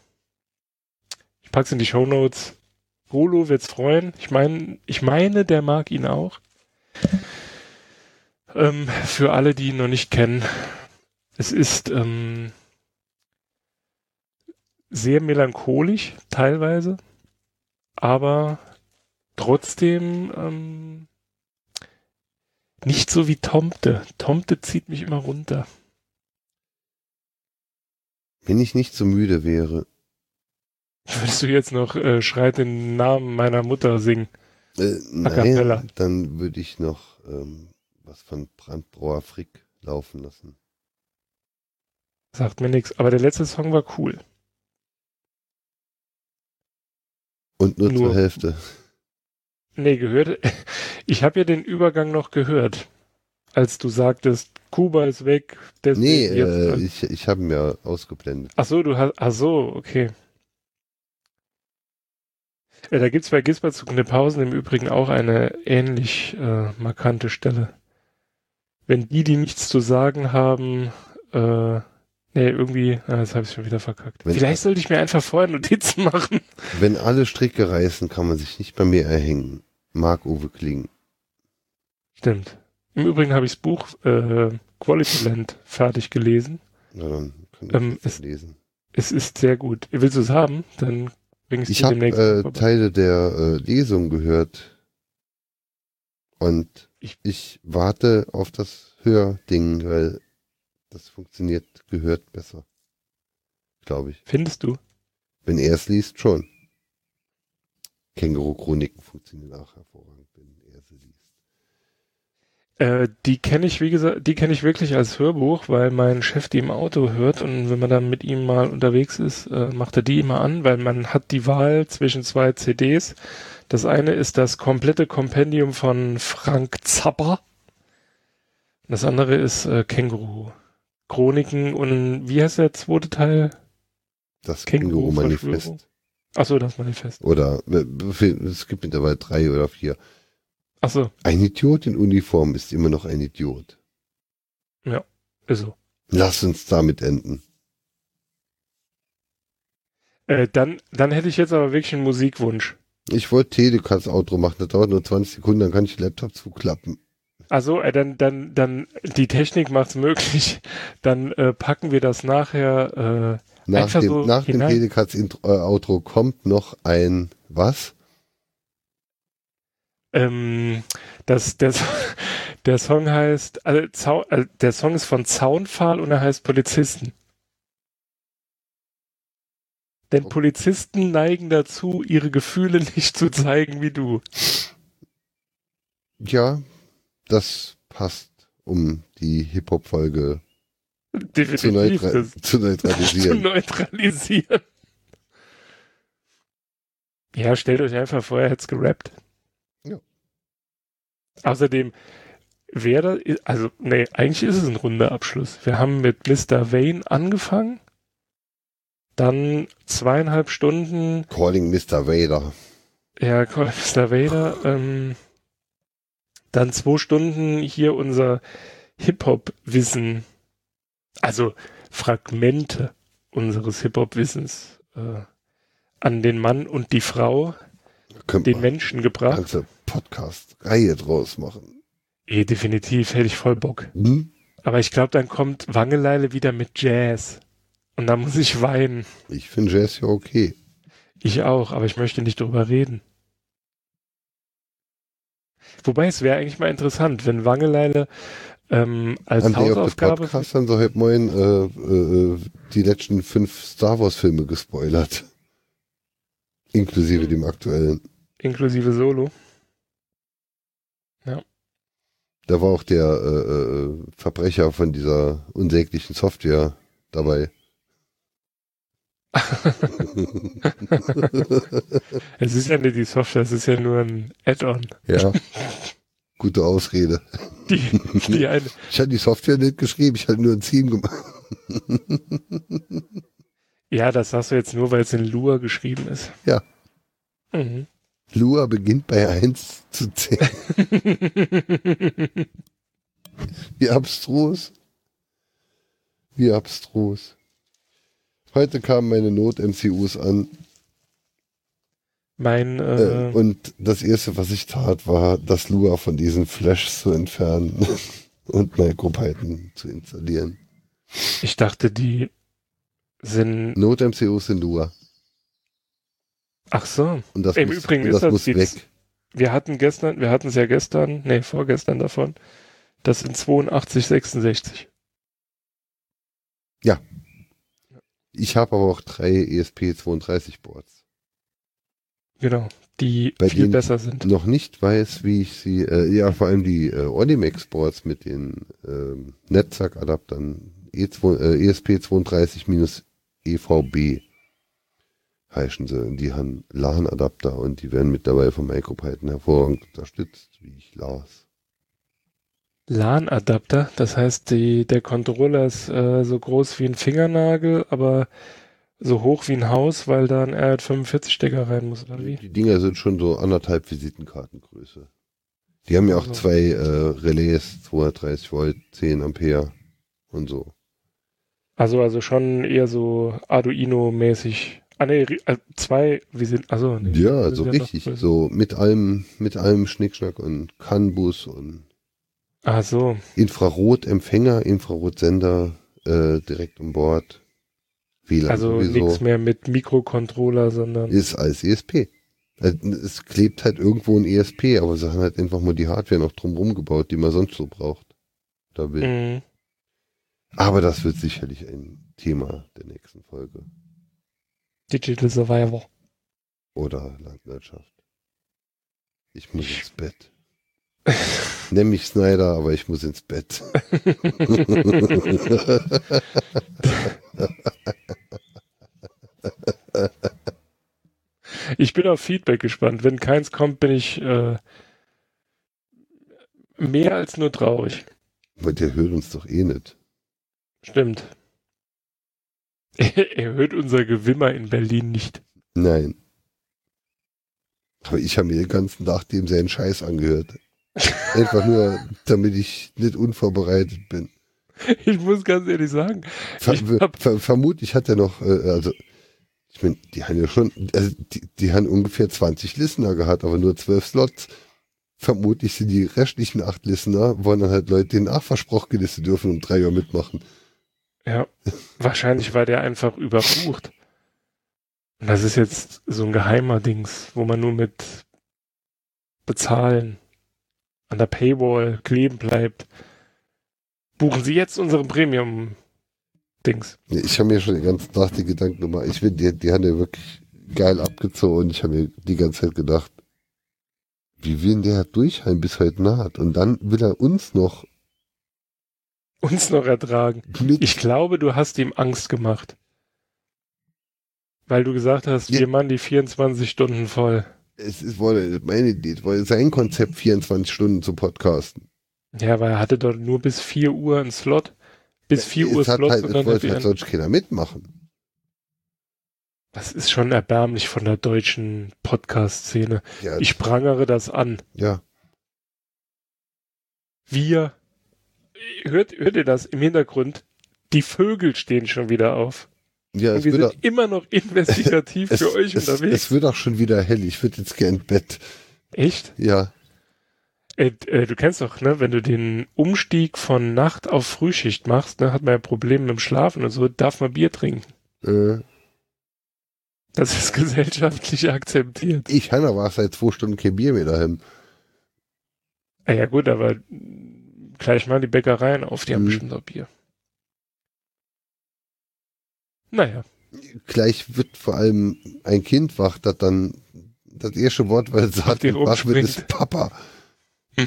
Speaker 2: Ich pack's in die Shownotes. Holo wird's freuen. Ich meine, ich meine, der mag ihn auch. Ähm, für alle, die ihn noch nicht kennen, es ist ähm, sehr melancholisch teilweise, aber trotzdem ähm, nicht so wie Tomte. Tomte zieht mich immer runter.
Speaker 1: Wenn ich nicht so müde wäre.
Speaker 2: Würdest du jetzt noch äh, Schreit den Namen meiner Mutter singen?
Speaker 1: Äh, nein, dann würde ich noch ähm, was von Brandbrauer Frick laufen lassen.
Speaker 2: Sagt mir nichts. Aber der letzte Song war cool.
Speaker 1: Und nur,
Speaker 2: Nur-
Speaker 1: zur Hälfte.
Speaker 2: Nee, gehört. Ich habe ja den Übergang noch gehört, als du sagtest, Kuba ist weg.
Speaker 1: Nee, äh, ich, ich habe mir ausgeblendet.
Speaker 2: Ach so, du hast, ach so, okay. Ja, da gibt's bei Gisbert zu Kniphausen im Übrigen auch eine ähnlich äh, markante Stelle. Wenn die, die nichts zu sagen haben, äh, nee, irgendwie, ah, jetzt habe ich schon wieder verkackt.
Speaker 1: Wenn-
Speaker 2: Vielleicht sollte ich mir einfach vorher Notizen machen.
Speaker 1: Wenn alle Stricke reißen, kann man sich nicht bei mir erhängen. Marc-Uwe Kling.
Speaker 2: Stimmt. Im Übrigen habe ich das Buch äh, Quality Land fertig gelesen.
Speaker 1: Na dann kann ich
Speaker 2: Ähm,
Speaker 1: das
Speaker 2: es,
Speaker 1: lesen.
Speaker 2: es ist sehr gut. Willst du es haben? Dann bring ich
Speaker 1: Ich
Speaker 2: dir
Speaker 1: habe
Speaker 2: demnächst
Speaker 1: äh,
Speaker 2: vorbei.
Speaker 1: Teile der äh, Lesung gehört und ich, warte auf das Hörding, weil Das funktioniert, gehört besser. Glaube ich.
Speaker 2: Findest du?
Speaker 1: Wenn er es liest, schon. Känguru-Chroniken funktionieren auch hervorragend, wenn er sie liest.
Speaker 2: Äh, die kenne ich, wie gesagt, die kenne ich wirklich als Hörbuch, weil mein Chef die im Auto hört und wenn man dann mit ihm mal unterwegs ist, äh, macht er die immer an, weil man hat die Wahl zwischen zwei CDs. Das eine ist das komplette Kompendium von Frank Zapper. Das andere ist äh, Känguru. Chroniken und wie heißt der zweite Teil?
Speaker 1: Das. Känguru-Manifest.
Speaker 2: Achso, das Manifest.
Speaker 1: Oder äh, es gibt mittlerweile drei oder vier.
Speaker 2: Achso,
Speaker 1: Ein Idiot in Uniform ist immer noch ein Idiot.
Speaker 2: ja, ist so.
Speaker 1: Lass uns damit enden.
Speaker 2: Äh, dann, dann hätte ich jetzt aber wirklich einen Musikwunsch.
Speaker 1: Ich wollte Telekas Outro machen, das dauert nur 20 Sekunden, dann kann ich den Laptop zuklappen.
Speaker 2: Also, äh, dann, dann, dann, die Technik macht's möglich. Dann äh, packen wir das nachher äh,
Speaker 1: Nach
Speaker 2: einfach
Speaker 1: dem,
Speaker 2: so
Speaker 1: nach dem
Speaker 2: hinein.
Speaker 1: Telekas Intro, äh, Outro kommt noch ein was?
Speaker 2: Ähm, das, der, So- der Song heißt, also, Zau, äh, der Song ist von Zaunpfahl und er heißt Polizisten. Denn Polizisten neigen dazu, ihre Gefühle nicht zu zeigen wie du.
Speaker 1: Ja, das passt, um die Hip-Hop-Folge zu, neutra zu
Speaker 2: zu
Speaker 1: neutralisieren.
Speaker 2: neutralisieren. Ja, stellt euch einfach vor, er hätte gerappt.
Speaker 1: Ja.
Speaker 2: Außerdem wäre, also, nee, eigentlich ist es ein runder Abschluss. Wir haben mit Mr. Wayne angefangen, dann zweieinhalb Stunden,
Speaker 1: Calling Mr. Vader.
Speaker 2: ja, Call Mr. Vader, ähm, dann zwei Stunden hier unser Hip-Hop-Wissen, also Fragmente unseres Hip-Hop-Wissens äh, an den Mann und die Frau,
Speaker 1: Können
Speaker 2: den Menschen gebracht.
Speaker 1: ganze Podcast-Reihe draus machen.
Speaker 2: Eh, definitiv, hätte ich voll Bock.
Speaker 1: Hm?
Speaker 2: Aber ich glaube, dann kommt Wangeleile wieder mit Jazz. Und da muss ich weinen.
Speaker 1: Ich finde Jazz ja okay.
Speaker 2: Ich auch, aber ich möchte nicht drüber reden. Wobei es wäre eigentlich mal interessant, wenn Wangeleile ähm, als
Speaker 1: Haben
Speaker 2: Hausaufgabe.
Speaker 1: Podcast dann so heute moin äh, äh, die letzten fünf Star Wars Filme gespoilert. Inklusive dem aktuellen.
Speaker 2: Inklusive Solo. Ja.
Speaker 1: Da war auch der äh, äh, Verbrecher von dieser unsäglichen Software dabei.
Speaker 2: es ist ja nicht die Software, es ist ja nur ein Add-on.
Speaker 1: ja. Gute Ausrede.
Speaker 2: Die, die eine,
Speaker 1: Ich hatte die Software nicht geschrieben, ich hatte nur ein Team gemacht.
Speaker 2: ja, das sagst du jetzt nur, weil es in Lua geschrieben ist.
Speaker 1: Ja.
Speaker 2: Mhm.
Speaker 1: Lua beginnt bei 1 zu 10. Wie abstrus. Wie abstrus. Heute kamen meine Not-MCUs an
Speaker 2: Mein,
Speaker 1: äh,
Speaker 2: äh,
Speaker 1: und das erste, was ich tat, war, das Lua von diesen Flashs zu entfernen und MicroPython zu installieren.
Speaker 2: ich dachte, die sind.
Speaker 1: Not-MCUs sind Lua.
Speaker 2: Ach so.
Speaker 1: Und das
Speaker 2: Im
Speaker 1: muss,
Speaker 2: Übrigen ist
Speaker 1: das
Speaker 2: das
Speaker 1: muss
Speaker 2: jetzt-
Speaker 1: weg.
Speaker 2: Wir hatten gestern, wir hatten es ja gestern, nee, vorgestern davon, das sind 82, 66.
Speaker 1: Ja. Ich habe aber auch drei E ESP32 Boards.
Speaker 2: Genau. Die
Speaker 1: Bei
Speaker 2: viel besser sind.
Speaker 1: noch nicht weiß, wie ich sie, äh, ja, vor allem die äh, Audimax Boards mit den ähm, Netzwerkadaptern E2, äh, ESP32 minus EVB heißen sie. Die haben LAN-Adapter und die werden mittlerweile von MicroPython hervorragend unterstützt, wie ich las.
Speaker 2: LAN-Adapter, das heißt, die, der Controller ist äh, so groß wie ein Fingernagel, aber so hoch wie ein Haus, weil da ein R45-Stecker rein muss, oder wie?
Speaker 1: Die Dinger sind schon so anderthalb Visitenkartengröße. Die haben ja auch
Speaker 2: Also.
Speaker 1: zwei äh, Relais, 230 Volt, 10 Ampere und so.
Speaker 2: Also, also schon eher so Arduino-mäßig. Ah, äh, zwei, wie sind, also, nee,
Speaker 1: Ja, so richtig. so mit allem, mit allem Schnickschnack und CAN-Bus und
Speaker 2: Ach so.
Speaker 1: Infrarotempfänger, Infrarotsender äh, direkt an Bord. WLAN
Speaker 2: Also nichts mehr mit Mikrocontroller, sondern.
Speaker 1: Ist als ESP. Also, Es klebt halt irgendwo ein ESP, aber sie haben halt einfach mal die Hardware noch drumherum gebaut, die man sonst so braucht. Da will.
Speaker 2: Mhm.
Speaker 1: Aber das wird sicherlich ein Thema der nächsten Folge.
Speaker 2: Digital Survivor.
Speaker 1: Oder Landwirtschaft. Ich muss ins Bett. Nenn mich Snyder, aber ich muss ins Bett.
Speaker 2: Ich bin auf Feedback gespannt. Wenn keins kommt, bin ich äh, mehr als nur traurig.
Speaker 1: Aber der hört uns doch eh nicht.
Speaker 2: Stimmt. Er hört unser Gewimmer in Berlin nicht.
Speaker 1: Nein. Aber ich habe mir den ganzen Tag dem seinen Scheiß angehört. Einfach nur, damit ich nicht unvorbereitet bin.
Speaker 2: Ich muss ganz ehrlich sagen,
Speaker 1: Ver
Speaker 2: ich
Speaker 1: ver vermutlich hat er noch, äh, also, ich meine, die haben ja schon, also die, die haben ungefähr 20 Listener gehabt, aber nur 12 Slots. Vermutlich sind die restlichen acht Listener, wollen dann halt Leute den Nachversproch gelistet dürfen und drei Uhr mitmachen.
Speaker 2: ja, wahrscheinlich war der einfach überbucht. Und das ist jetzt so ein geheimer Dings, wo man nur mit bezahlen an der Paywall kleben bleibt. Buchen Sie jetzt unseren Premium-Dings.
Speaker 1: Ich habe mir schon den ganzen Tag die Gedanken gemacht. Ich finde, die, die haben ja wirklich geil abgezogen ich habe mir die ganze Zeit gedacht, wie will der durchhalten bis heute Nacht? Und dann will er uns noch
Speaker 2: Uns noch ertragen. Ich glaube, du hast ihm Angst gemacht. Weil du gesagt hast,
Speaker 1: Ja.
Speaker 2: wir machen die 24 Stunden voll.
Speaker 1: Es ist wohl meine Idee, es war sein Konzept, 24 Stunden zu podcasten.
Speaker 2: Ja, weil er hatte dort nur bis 4 Uhr einen Slot. Bis 4 Uhr
Speaker 1: es
Speaker 2: Slots
Speaker 1: halt,
Speaker 2: und dann
Speaker 1: wollte halt sonst keiner mitmachen.
Speaker 2: Das ist schon erbärmlich von der deutschen Podcast-Szene.
Speaker 1: Ja,
Speaker 2: Ich prangere das an.
Speaker 1: ja.
Speaker 2: Wir, hört, hört ihr das im Hintergrund? Die Vögel stehen schon wieder auf.
Speaker 1: Ja
Speaker 2: Und
Speaker 1: es
Speaker 2: wir
Speaker 1: wird, auch,
Speaker 2: sind immer noch investigativ
Speaker 1: es,
Speaker 2: für euch
Speaker 1: es,
Speaker 2: unterwegs.
Speaker 1: es wird auch schon wieder hell. Ich würde jetzt gern ins Bett.
Speaker 2: Echt?
Speaker 1: Ja,
Speaker 2: Äh, äh, du kennst doch, ne, wenn du den Umstieg von Nacht auf Frühschicht machst, ne, hat man ja Probleme mit dem Schlafen und so, darf man Bier trinken.
Speaker 1: äh,
Speaker 2: Das ist gesellschaftlich akzeptiert.
Speaker 1: ich habe aber seit zwei Stunden kein Bier mehr daheim.
Speaker 2: Ah, ja gut, aber gleich mal die Bäckereien auf, die haben
Speaker 1: Mhm.
Speaker 2: bestimmt auch Bier. Naja,
Speaker 1: Gleich wird vor allem ein Kind wach, das dann das erste Wort, weil es sagt, wach wird, ist Papa.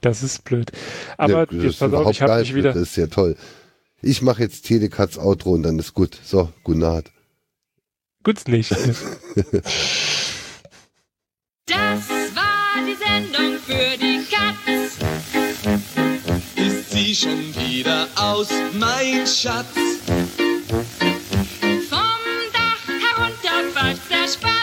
Speaker 2: das ist blöd. Aber
Speaker 1: Ja, das
Speaker 2: jetzt
Speaker 1: ist
Speaker 2: pass auf,
Speaker 1: überhaupt
Speaker 2: ich habe
Speaker 1: geil,
Speaker 2: mich wieder.
Speaker 1: Das ist ja toll. Ich mache jetzt Telekats Outro und dann ist gut. So, gute Nacht.
Speaker 2: Gut's nicht.
Speaker 3: Das war die Sendung für die Katz.
Speaker 4: Ist sie schon wieder aus, mein Schatz? Christmas.